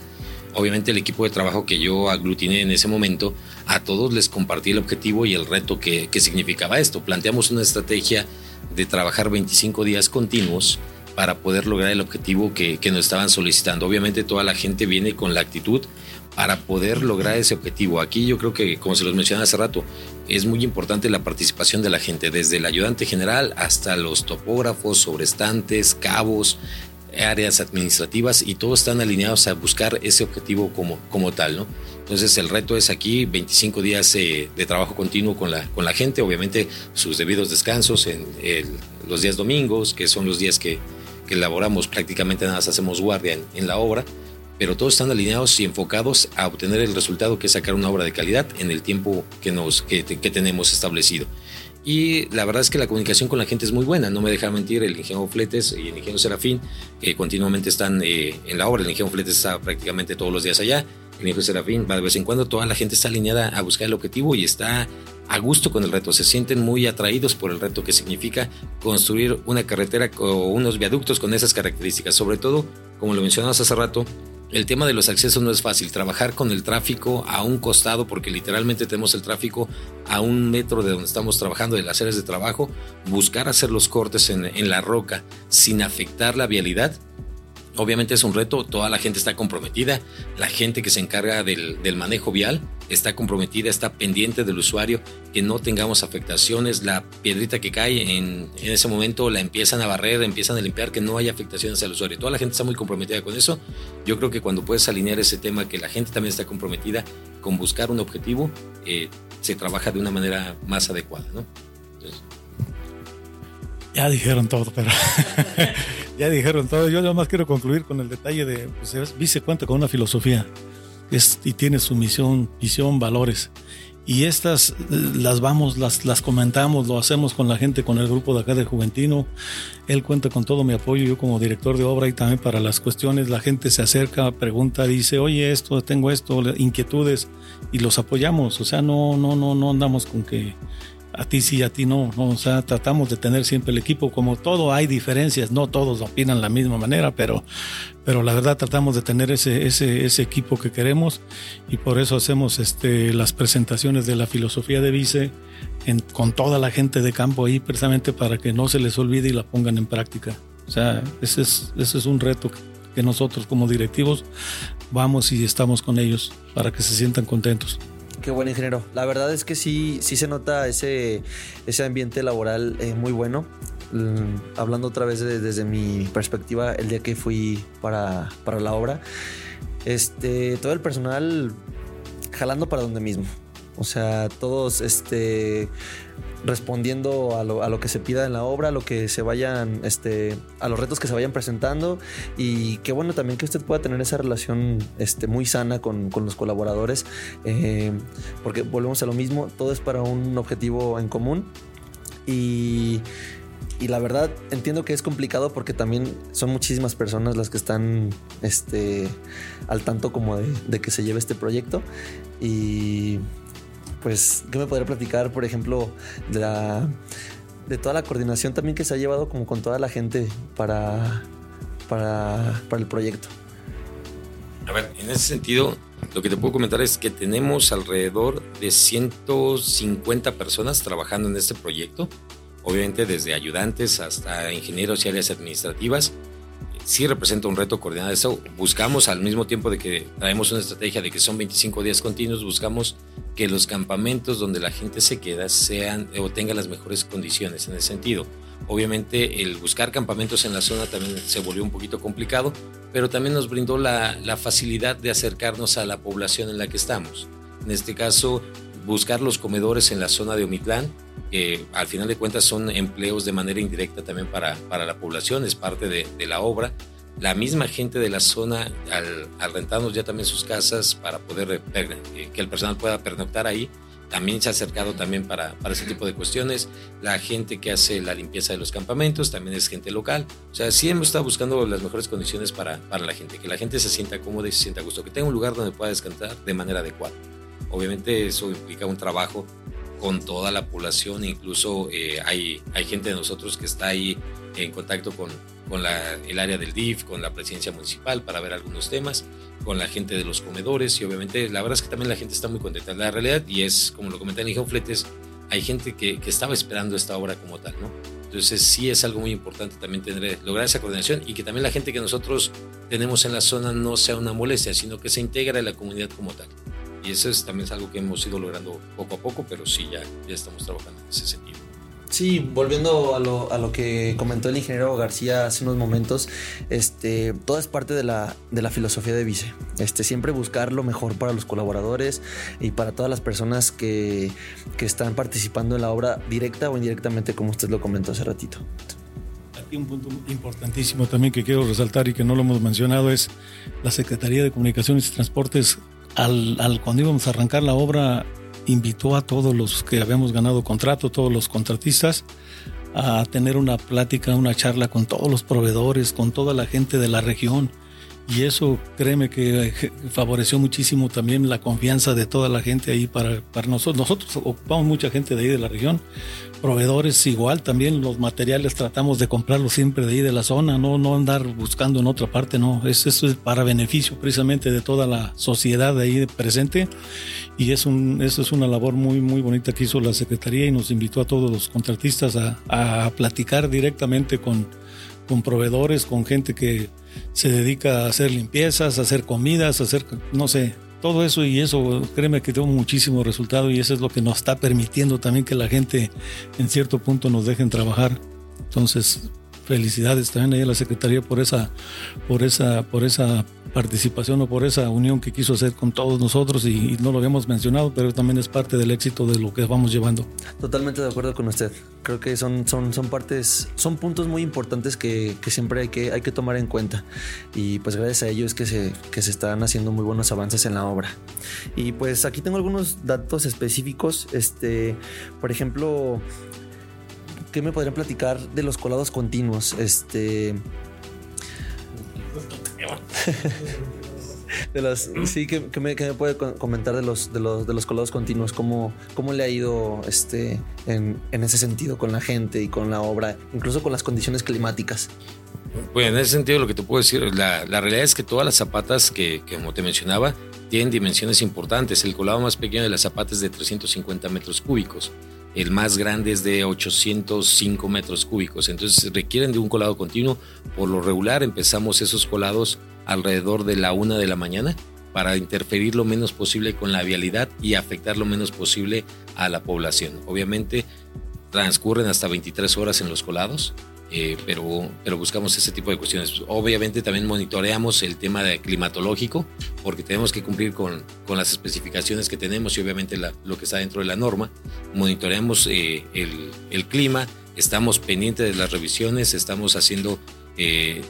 Obviamente el equipo de trabajo que yo aglutiné en ese momento, a todos les compartí el objetivo y el reto que, que significaba esto. Planteamos una estrategia de trabajar 25 días continuos para poder lograr el objetivo que, que nos estaban solicitando. Obviamente toda la gente viene con la actitud para poder lograr ese objetivo. Aquí yo creo que, como se los mencioné hace rato, es muy importante la participación de la gente, desde el ayudante general hasta los topógrafos, sobrestantes, cabos, áreas administrativas y todos están alineados a buscar ese objetivo como, como tal, ¿no? Entonces el reto es aquí 25 días eh, de trabajo continuo con la, con la gente, obviamente sus debidos descansos en los días domingos, que son los días que, que elaboramos prácticamente nada más hacemos guardia en la obra pero todos están alineados y enfocados a obtener el resultado que es sacar una obra de calidad en el tiempo que, nos, que, tenemos establecido. Y la verdad es que la comunicación con la gente es muy buena, no me deja mentir el ingeniero Fletes y el ingeniero Serafín, que continuamente están eh, en la obra, el ingeniero Fletes está prácticamente todos los días allá, el ingeniero Serafín va de vez en cuando, toda la gente está alineada a buscar el objetivo y está a gusto con el reto, se sienten muy atraídos por el reto que significa construir una carretera o unos viaductos con esas características, sobre todo, como lo mencionamos hace rato, el tema de los accesos no es fácil. Trabajar con el tráfico a un costado, porque literalmente tenemos el tráfico a un metro de donde estamos trabajando, de las áreas de trabajo, buscar hacer los cortes en, la roca sin afectar la vialidad, Obviamente es un reto, toda la gente está comprometida, la gente que se encarga del, manejo vial está comprometida, está pendiente del usuario, que no tengamos afectaciones, la piedrita que cae en, ese momento la empiezan a barrer, empiezan a limpiar, que no haya afectaciones al usuario. Toda la gente está muy comprometida con eso. Yo creo que cuando puedes alinear ese tema, que la gente también está comprometida con buscar un objetivo, eh, se trabaja de una manera más adecuada. ¿no?
Ya dijeron todo, pero ya dijeron todo. Yo nada más quiero concluir con el detalle de, pues, Vice cuenta con una filosofía y tiene su misión, visión, valores. Y estas eh, las vamos, las, las comentamos, lo hacemos con la gente, con el grupo de acá de Juventino. Él cuenta con todo mi apoyo, yo como director de obra y también para las cuestiones, la gente se acerca, pregunta, dice, oye, esto, tengo esto, inquietudes, y los apoyamos. O sea, no, no, no, no andamos con que a ti sí, a ti no, o sea, tratamos de tener siempre el equipo, como todo hay diferencias, no todos opinan de la misma manera, pero, pero la verdad tratamos de tener ese, ese, ese equipo que queremos y por eso hacemos este, las presentaciones de la filosofía de Vice con toda la gente de campo ahí, precisamente para que no se les olvide y la pongan en práctica. O sea, ese es, ese es un reto que nosotros como directivos vamos y estamos con ellos para que se sientan contentos.
Qué buen ingeniero. La verdad es que sí, sí se nota ese, ese ambiente laboral eh, muy bueno. Mm, hablando otra vez desde mi perspectiva, el día que fui para, para la obra, este, todo el personal jalando para donde mismo. O sea, todos este, respondiendo a lo, a lo, que se pida en la obra, a lo que se vayan, este, a los retos que se vayan presentando. Y qué bueno también que usted pueda tener esa relación este, muy sana con, con los colaboradores, eh, porque volvemos a lo mismo, todo es para un objetivo en común. Y y la verdad entiendo que es complicado porque también son muchísimas personas las que están este, al tanto como de, de, que se lleve este proyecto y pues, ¿qué me podría platicar, por ejemplo, de, la, de toda la coordinación también que se ha llevado como con toda la gente para, para, para el proyecto?
A ver, en ese sentido, lo que te puedo comentar es que tenemos alrededor de 150 personas trabajando en este proyecto, obviamente desde ayudantes hasta ingenieros y áreas administrativas sí representa un reto coordinar eso. Buscamos al mismo tiempo de que traemos una estrategia de que son 25 días continuos, buscamos que los campamentos donde la gente se queda sean o tengan las mejores condiciones en ese sentido. Obviamente el buscar campamentos en la zona también se volvió un poquito complicado, pero también nos brindó la, la facilidad de acercarnos a la población en la que estamos. En este caso, buscar los comedores en la zona de Omitlán, que al final de cuentas son empleos de manera indirecta también para, para la población, es parte de, de la obra. La misma gente de la zona, al, al, rentarnos ya también sus casas para poder eh, que el personal pueda pernoctar ahí, también se ha acercado también para, para ese tipo de cuestiones. La gente que hace la limpieza de los campamentos también es gente local. O sea, sí hemos estado buscando las mejores condiciones para, para la gente, que la gente se sienta cómoda y se sienta a gusto, que tenga un lugar donde pueda descansar de manera adecuada. Obviamente eso implica un trabajo con toda la población, incluso eh, hay, hay gente de nosotros que está ahí en contacto con, con el área del DIF, con la presidencia municipal para ver algunos temas, con la gente de los comedores y obviamente la verdad es que también la gente está muy contenta. La realidad, y es como lo comenté en Fletes, hay gente que, que, estaba esperando esta obra como tal, ¿no? Entonces sí es algo muy importante también tener, lograr esa coordinación y que también la gente que nosotros tenemos en la zona no sea una molestia, sino que se integre en la comunidad como tal. Y eso es, también es algo que hemos ido logrando poco a poco, pero sí, ya, ya estamos trabajando en ese sentido.
Sí, volviendo a lo, a lo, que comentó el ingeniero García hace unos momentos, este, todo es parte de la, de la filosofía de Vice. Este, siempre buscar lo mejor para los colaboradores y para todas las personas que, que están participando en la obra directa o indirectamente, como usted lo comentó hace ratito.
Aquí un punto importantísimo también que quiero resaltar y que no lo hemos mencionado es la Secretaría de Comunicaciones y Transportes al, cuando íbamos a arrancar la obra, invitó a todos los que habíamos ganado contrato, todos los contratistas, a tener una plática, una charla con todos los proveedores, con toda la gente de la región. Y eso, créeme que favoreció muchísimo también la confianza de toda la gente ahí para, para nosotros. Nosotros ocupamos mucha gente de ahí de la región proveedores igual, también los materiales tratamos de comprarlos siempre de ahí de la zona, no, no andar buscando en otra parte, no, es, eso es para beneficio precisamente de toda la sociedad de ahí presente y es un, eso es una labor muy, muy bonita que hizo la Secretaría y nos invitó a todos los contratistas a, a platicar directamente con, con proveedores, con gente que se dedica a hacer limpiezas, a hacer comidas, a hacer, no sé, todo eso y eso, créeme que tengo muchísimo resultado y eso es lo que nos está permitiendo también que la gente en cierto punto nos dejen trabajar. Entonces, felicidades también a la Secretaría por esa, por esa, por esa participación o por esa unión que quiso hacer con todos nosotros y, no lo habíamos mencionado, pero también es parte del éxito de lo que vamos llevando.
Totalmente de acuerdo con usted. Creo que son, son, son partes, son puntos muy importantes que, que siempre hay que, hay que tomar en cuenta. Y pues gracias a ello es que se, que se están haciendo muy buenos avances en la obra. Y pues aquí tengo algunos datos específicos. Este, por ejemplo, ¿qué me podrían platicar de los colados continuos? Este. de las, sí, que, me, puede comentar de los, de los, de los colados continuos, cómo, cómo le ha ido este, en, en ese sentido con la gente y con la obra, incluso con las condiciones climáticas.
Bueno, en ese sentido lo que te puedo decir, la, la realidad es que todas las zapatas que, que, como te mencionaba, tienen dimensiones importantes. El colado más pequeño de las zapatas es de 350 metros cúbicos. El más grande es de 805 metros cúbicos. Entonces requieren de un colado continuo. Por lo regular empezamos esos colados alrededor de la una de la mañana para interferir lo menos posible con la vialidad y afectar lo menos posible a la población. Obviamente transcurren hasta 23 horas en los colados eh, pero, pero buscamos ese tipo de cuestiones. Obviamente también monitoreamos el tema de climatológico, porque tenemos que cumplir con, con las especificaciones que tenemos y obviamente lo que está dentro de la norma. Monitoreamos eh, el, el, clima, estamos pendientes de las revisiones, estamos haciendo eh,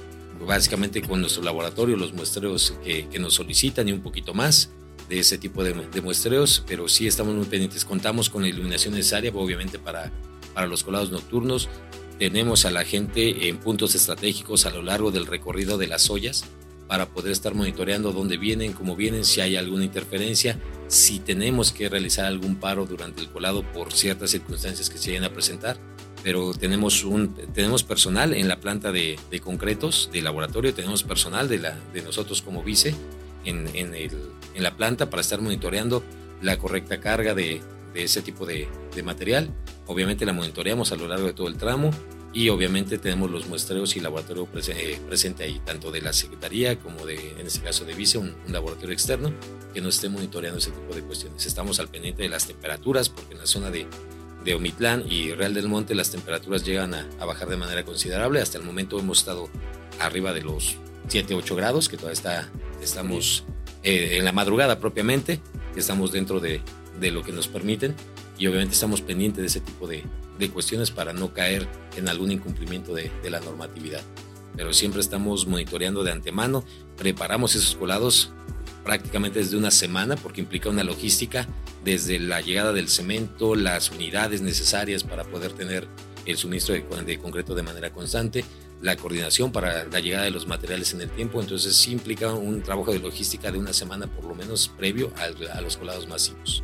básicamente con nuestro laboratorio los muestreos que, que, nos solicitan y un poquito más de ese tipo de, de, muestreos, pero sí estamos muy pendientes. Contamos con la iluminación necesaria, obviamente, para, para los colados nocturnos. Tenemos a la gente en puntos estratégicos a lo largo del recorrido de las ollas para poder estar monitoreando dónde vienen, cómo vienen, si hay alguna interferencia, si tenemos que realizar algún paro durante el colado por ciertas circunstancias que se vayan a presentar. Pero tenemos, un, tenemos personal en la planta de, concretos de laboratorio, tenemos personal de, la, de nosotros como vice en, en, el, en la planta para estar monitoreando la correcta carga de, de ese tipo de, de material Obviamente la monitoreamos a lo largo de todo el tramo y obviamente tenemos los muestreos y laboratorio eh, presente ahí, tanto de la Secretaría como de, en este caso de Vice, un, laboratorio externo que nos esté monitoreando ese tipo de cuestiones. Estamos al pendiente de las temperaturas porque en la zona de, de Omitlán y Real del Monte las temperaturas llegan a, bajar de manera considerable. Hasta el momento hemos estado arriba de los 7, 8 grados, que todavía está, estamos eh, en la madrugada propiamente, que estamos dentro de, de lo que nos permiten y obviamente estamos pendientes de ese tipo de, de cuestiones para no caer en algún incumplimiento de, de, la normatividad. Pero siempre estamos monitoreando de antemano, preparamos esos colados prácticamente desde una semana porque implica una logística desde la llegada del cemento, las unidades necesarias para poder tener el suministro de, concreto de manera constante, la coordinación para la llegada de los materiales en el tiempo, entonces sí implica un trabajo de logística de una semana por lo menos previo a los colados masivos.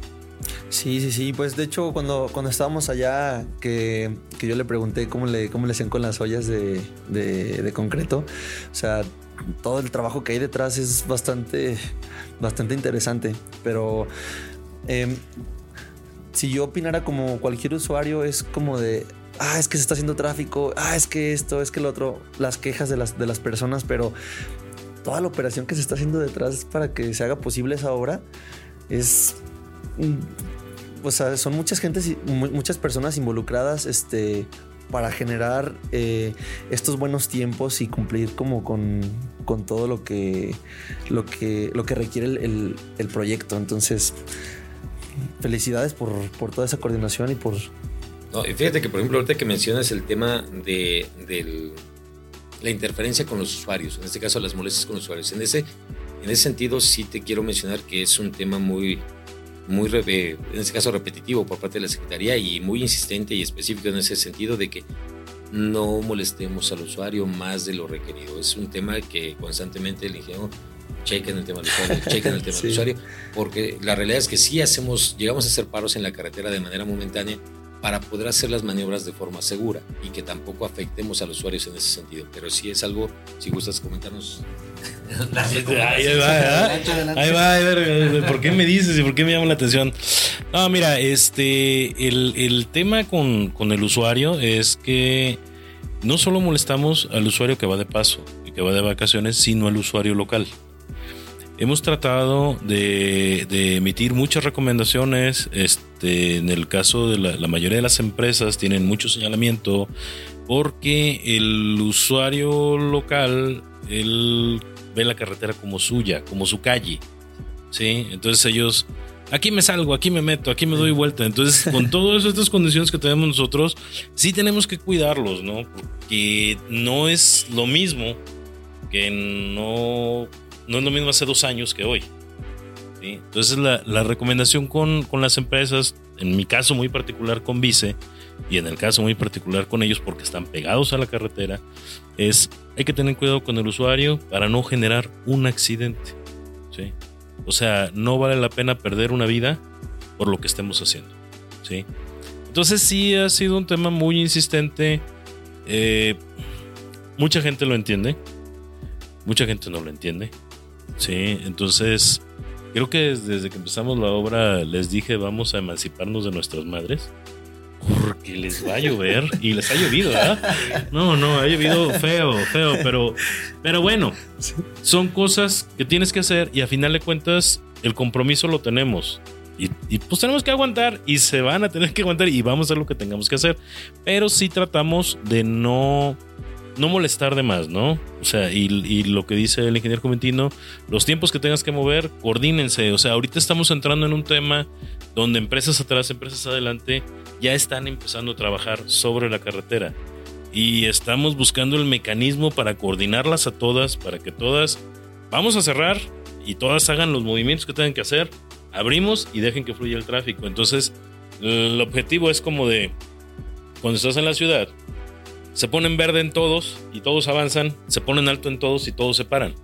Sí, sí, sí. Pues de hecho, cuando, cuando estábamos allá, que, que yo le pregunté cómo le, cómo le hacían con las ollas de, de, concreto, o sea, todo el trabajo que hay detrás es bastante, bastante interesante. Pero em, si yo opinara como cualquier usuario, es como de. Ah, es que se está haciendo tráfico. Ah, es que esto, es que lo otro. Las quejas de las, de las personas, pero toda la operación que se está haciendo detrás para que se haga posible esa obra es o sea, son muchas gentes, muchas personas involucradas, este, para generar eh, estos buenos tiempos y cumplir como con, con, todo lo que, lo que, lo que requiere el, el, proyecto. Entonces, felicidades por, por, toda esa coordinación y por...
No, fíjate que, por ejemplo, ahorita que mencionas el tema de, la interferencia con los usuarios, en este caso las molestias con los usuarios, en ese, en ese sentido sí te quiero mencionar que es un tema muy, muy, en este caso, repetitivo por parte de la Secretaría y muy insistente y específico en ese sentido de que no molestemos al usuario más de lo requerido. Es un tema que constantemente el ingeniero checa en el tema del usuario, checa en el tema del usuario, porque la realidad es que sí hacemos, llegamos a hacer paros en la carretera de manera momentánea para poder hacer las maniobras de forma segura y que tampoco afectemos a los usuarios en ese sentido. Pero sí es algo, si gustas comentarnos.
ahí va, ahí va, a ver, ¿por qué me dices y por qué me llama la atención? No, mira, este, el, el tema con, con el usuario es que no solo molestamos al usuario que va de paso y que va de vacaciones, sino al usuario local. Hemos tratado de, emitir muchas recomendaciones. Este, en el caso de la, mayoría de las empresas tienen mucho señalamiento porque el usuario local él ve la carretera como suya, como su calle. ¿sí? Entonces ellos, aquí me salgo, aquí me meto, aquí me doy vuelta. Entonces, con todas estas condiciones que tenemos nosotros, sí tenemos que cuidarlos, ¿no? Porque no es lo mismo que no no es lo mismo hace dos años que hoy. Entonces la, la recomendación con, con, las empresas, en mi caso muy particular con Vice y en el caso muy particular con ellos porque están pegados a la carretera, es hay que tener cuidado con el usuario para no generar un accidente. O sea, no vale la pena perder una vida por lo que estemos haciendo, ¿sí? Entonces sí ha sido un tema muy insistente. Eh, mucha gente lo entiende, mucha gente no lo entiende, ¿sí? Entonces creo que desde que empezamos la obra les dije vamos a emanciparnos de nuestras madres porque les va a llover y les ha llovido, ¿verdad? No, no, ha llovido feo, feo, pero, pero bueno, son cosas que tienes que hacer y a final de cuentas el compromiso lo tenemos. Y, y, pues tenemos que aguantar y se van a tener que aguantar y vamos a hacer lo que tengamos que hacer. Pero sí tratamos de no no molestar de más, ¿no? O sea, y, lo que dice el ingeniero Comentino, los tiempos que tengas que mover, coordínense. O sea, ahorita estamos entrando en un tema donde empresas atrás, empresas adelante, ya están empezando a trabajar sobre la carretera. Y estamos buscando el mecanismo para coordinarlas a todas, para que todas vamos a cerrar y todas hagan los movimientos que tengan que hacer. Abrimos y dejen que fluya el tráfico. Entonces, el objetivo es como de, cuando estás en la ciudad, se ponen verde en todos y todos avanzan, se ponen alto en todos y todos se paran.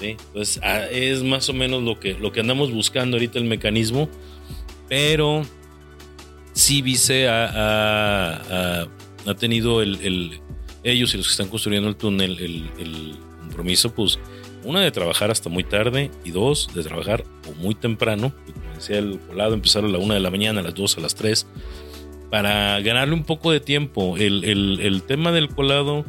¿sí? Entonces ah, es más o menos lo que, lo que andamos buscando ahorita el mecanismo, pero sí Vice ha, ha, tenido el, ellos y los que están construyendo el túnel el, compromiso, pues una de trabajar hasta muy tarde y dos de trabajar muy temprano, como decía el colado, empezar a la una de la mañana, a las dos, a las tres para ganarle un poco de tiempo. El, tema del colado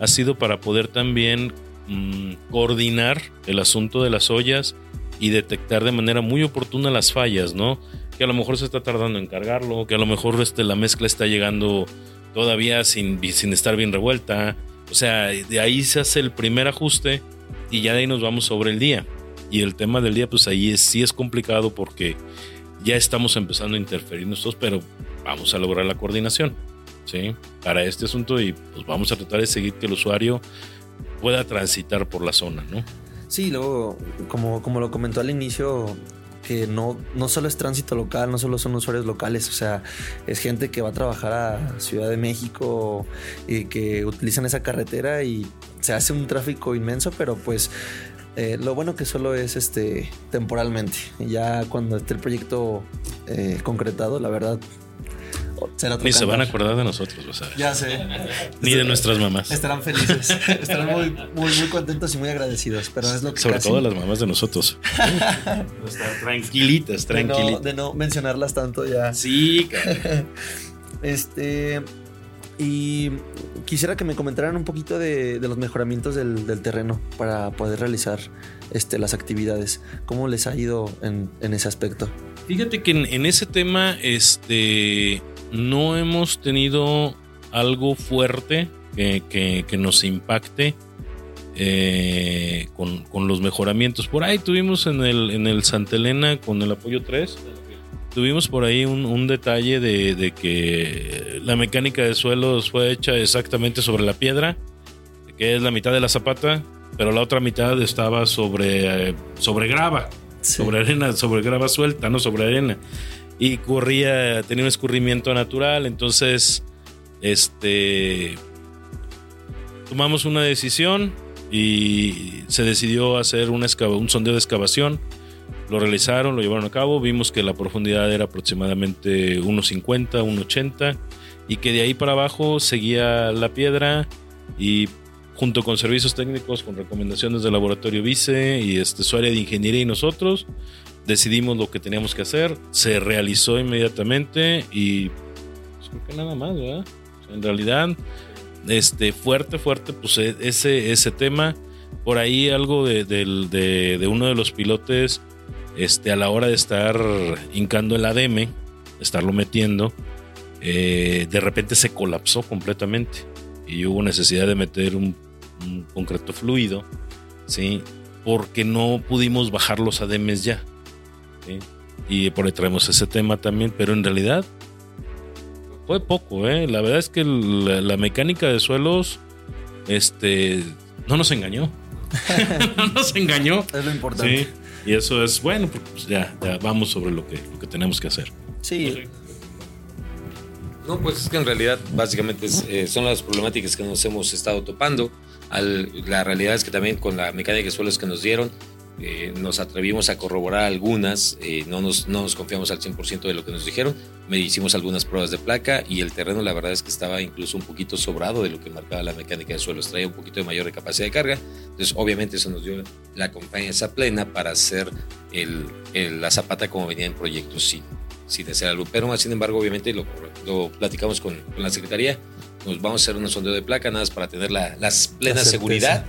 ha sido para poder también mm, coordinar el asunto de las ollas y detectar de manera muy oportuna las fallas, ¿no? Que a lo mejor se está tardando en cargarlo, que a lo mejor este, la mezcla está llegando todavía sin, sin estar bien revuelta. O sea, de ahí se hace el primer ajuste y ya de ahí nos vamos sobre el día. Y el tema del día, pues ahí sí es complicado porque ya estamos empezando a interferir nosotros, pero vamos a lograr la coordinación, ¿sí? Para este asunto y pues vamos a tratar de seguir que el usuario pueda transitar por la zona, ¿no?
Sí, luego, como, como lo comentó al inicio, que no, no solo es tránsito local, no solo son usuarios locales, o sea, es gente que va a trabajar a Ciudad de México y que utilizan esa carretera y se hace un tráfico inmenso, pero pues eh, lo bueno que solo es este temporalmente. Ya cuando esté el proyecto eh, concretado, la verdad,
ni se van a acordar de nosotros,
Ya sé.
Ni de nuestras mamás.
Estarán felices. Estarán muy, muy, muy contentos y muy agradecidos. Pero es lo que
Sobre todo las mamás de nosotros. tranquilitas, tranquilitas.
De no, mencionarlas tanto ya.
Sí, cara.
Este. Y quisiera que me comentaran un poquito de, los mejoramientos del, terreno para poder realizar este, las actividades. ¿Cómo les ha ido en, ese aspecto?
Fíjate que en, ese tema, este no hemos tenido algo fuerte que, nos impacte eh, con, los mejoramientos. Por ahí tuvimos en el, en el Santa Elena con el apoyo 3, tuvimos por ahí un, detalle de, que la mecánica de suelos fue hecha exactamente sobre la piedra, que es la mitad de la zapata, pero la otra mitad estaba sobre, sobre grava, sobre arena, sobre grava suelta, no sobre arena y corría, tenía un escurrimiento natural, entonces este tomamos una decisión y se decidió hacer un, un sondeo de excavación. Lo realizaron, lo llevaron a cabo, vimos que la profundidad era aproximadamente 1.50, 1.80 y que de ahí para abajo seguía la piedra y junto con servicios técnicos, con recomendaciones del laboratorio Vice y este, su área de ingeniería y nosotros, decidimos lo que teníamos que hacer, se realizó inmediatamente y pues, creo que nada más, ¿verdad? en realidad, este, fuerte, fuerte, pues e, ese, ese tema, por ahí algo de, de, uno de los pilotes, este, a la hora de estar hincando el ADM, estarlo metiendo, eh, de repente se colapsó completamente y hubo necesidad de meter un, un concreto fluido, ¿sí? Porque no pudimos bajar los ADMs ya. Y por ahí traemos ese tema también, pero en realidad fue poco, ¿eh? La verdad es que la, mecánica de suelos este, no nos engañó. no nos engañó.
Es lo importante.
y eso es bueno, pues ya, ya vamos sobre lo que, lo que tenemos que hacer.
Sí.
No, pues es que en realidad básicamente eh, son las problemáticas que nos hemos estado topando. la realidad es que también con la mecánica de suelos que nos dieron, eh, nos atrevimos a corroborar algunas, eh, no, nos, no nos confiamos al 100% de lo que nos dijeron, me hicimos algunas pruebas de placa y el terreno la verdad es que estaba incluso un poquito sobrado de lo que marcaba la mecánica de suelos, traía un poquito de mayor capacidad de carga, entonces obviamente eso nos dio la confianza plena para hacer el, la zapata como venía en proyectos sin, sin hacer algo, pero sin embargo obviamente lo, lo platicamos con, con, la Secretaría, nos vamos a hacer un sondeo de placa nada más para tener la, la plena seguridad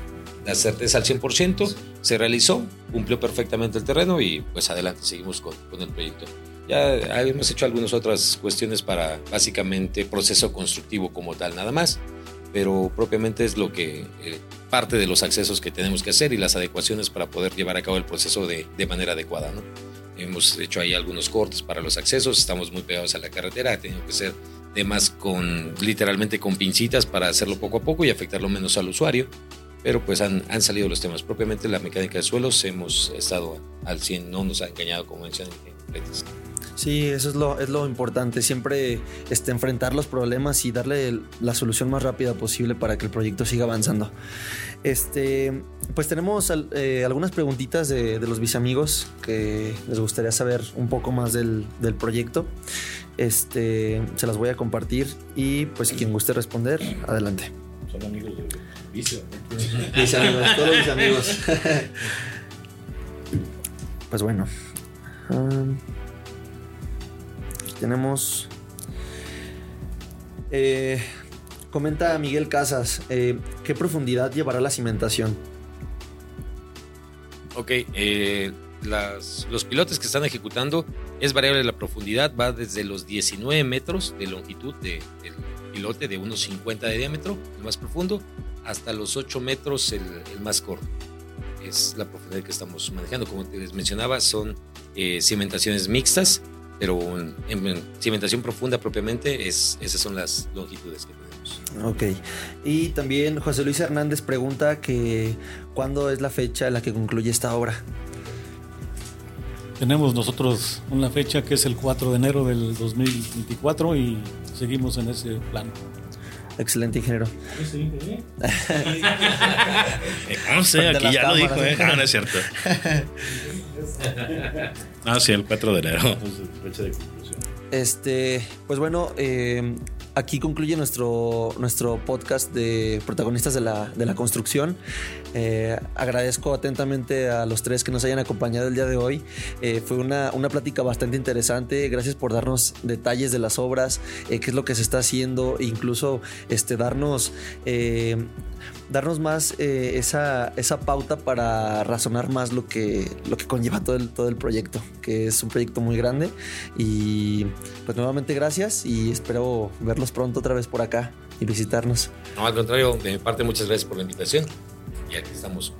la certeza al 100%, se realizó, cumplió perfectamente el terreno y pues adelante, seguimos con, con el proyecto. Ya hemos hecho algunas otras cuestiones para básicamente proceso constructivo como tal, nada más, pero propiamente es lo que eh, parte de los accesos que tenemos que hacer y las adecuaciones para poder llevar a cabo el proceso de, de manera adecuada. ¿no? Hemos hecho ahí algunos cortes para los accesos, estamos muy pegados a la carretera, ha tenido que ser temas con literalmente con pincitas para hacerlo poco a poco y afectarlo menos al usuario pero pues han, han, salido los temas. Propiamente la mecánica de suelos hemos estado al 100, no nos ha engañado como mencioné
Sí, eso es lo, es lo importante, siempre este, enfrentar los problemas y darle la solución más rápida posible para que el proyecto siga avanzando. Este, pues tenemos eh, algunas preguntitas de, de, los viceamigos que les gustaría saber un poco más del, del proyecto. Este, se las voy a compartir y pues quien guste responder, adelante.
Son amigos de Vice
amigos, todos mis amigos. pues bueno. Um, tenemos. Eh, comenta Miguel Casas, eh, ¿qué profundidad llevará la cimentación?
Ok, eh, las, los pilotes que están ejecutando es variable la profundidad, va desde los 19 metros de longitud de, del pilote de unos 50 de diámetro, el más profundo, hasta los 8 metros el, el más corto. Es la profundidad que estamos manejando. Como les mencionaba, son eh, cimentaciones mixtas, pero en, en, cimentación profunda propiamente, es, esas son las longitudes que tenemos.
Ok. Y también José Luis Hernández pregunta que cuándo es la fecha en la que concluye esta obra.
Tenemos nosotros una fecha que es el 4 de enero del 2024 y seguimos en ese plan.
Excelente, ingeniero.
no sé, aquí ya lo dijo, ¿eh? Ah, no es cierto. Ah, sí, el 4 de enero.
Este, pues bueno, eh, aquí concluye nuestro, nuestro podcast de protagonistas de la, de la construcción. Eh, agradezco atentamente a los tres que nos hayan acompañado el día de hoy. Eh, fue una, una, plática bastante interesante. Gracias por darnos detalles de las obras, eh, qué es lo que se está haciendo, incluso este, darnos eh, darnos más eh, esa, esa, pauta para razonar más lo que, lo que conlleva todo el, todo el proyecto, que es un proyecto muy grande. Y pues nuevamente gracias y espero verlos pronto otra vez por acá y visitarnos.
No, al contrario, de mi parte muchas gracias por la invitación y aquí estamos.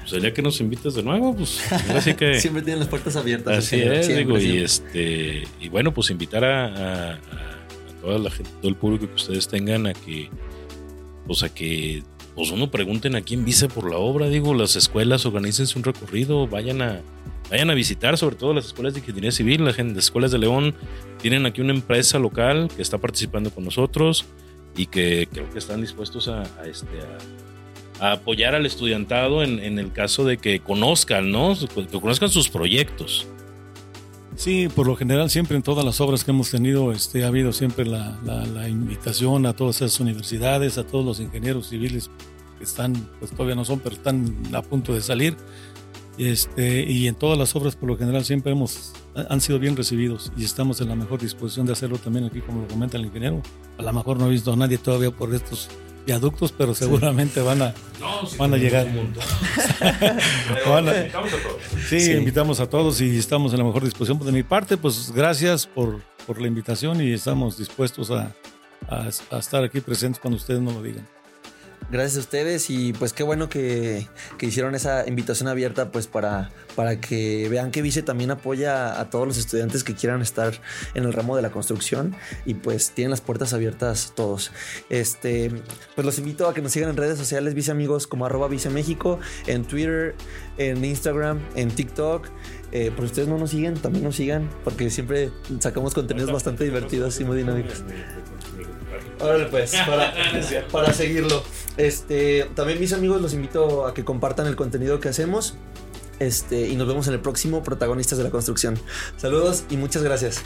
Pues el día que nos invites de nuevo, pues así que...
Siempre tienen las puertas abiertas.
Así es, siempre, digo, siempre. y este y bueno, pues invitar a, a, a toda la gente, todo el público que ustedes tengan a que pues a que pues uno pregunten a quién vise por la obra, digo, las escuelas organícense un recorrido, vayan a vayan a visitar, sobre todo las escuelas de ingeniería civil, las, las escuelas de León tienen aquí una empresa local que está participando con nosotros y que creo que están dispuestos a, a este a, a, apoyar al estudiantado en, en, el caso de que conozcan, ¿no? Que conozcan sus proyectos.
Sí, por lo general siempre en todas las obras que hemos tenido este, ha habido siempre la, la, la, invitación a todas esas universidades, a todos los ingenieros civiles que están, pues todavía no son, pero están a punto de salir. Este, y en todas las obras por lo general siempre hemos, han sido bien recibidos y estamos en la mejor disposición de hacerlo también aquí como lo comenta el ingeniero. A lo mejor no he visto a nadie todavía por estos viaductos, pero seguramente sí. van a, no, van a llegar. van a, invitamos a todos. Sí, sí, invitamos a todos y estamos en la mejor disposición. De mi parte, pues gracias por, por la invitación y estamos dispuestos a, a, a estar aquí presentes cuando ustedes nos lo digan.
Gracias a ustedes y pues qué bueno que, que, hicieron esa invitación abierta pues para, para que vean que Vice también apoya a todos los estudiantes que quieran estar en el ramo de la construcción y pues tienen las puertas abiertas todos. Este, pues los invito a que nos sigan en redes sociales Vice Amigos como arroba Vice México, en Twitter, en Instagram, en TikTok. Eh, por ustedes no nos siguen, también nos sigan porque siempre sacamos contenidos bastante divertidos y muy dinámicos. Órale, pues, para, para seguirlo. Este, también mis amigos los invito a que compartan el contenido que hacemos. Este, y nos vemos en el próximo Protagonistas de la Construcción. Saludos y muchas gracias.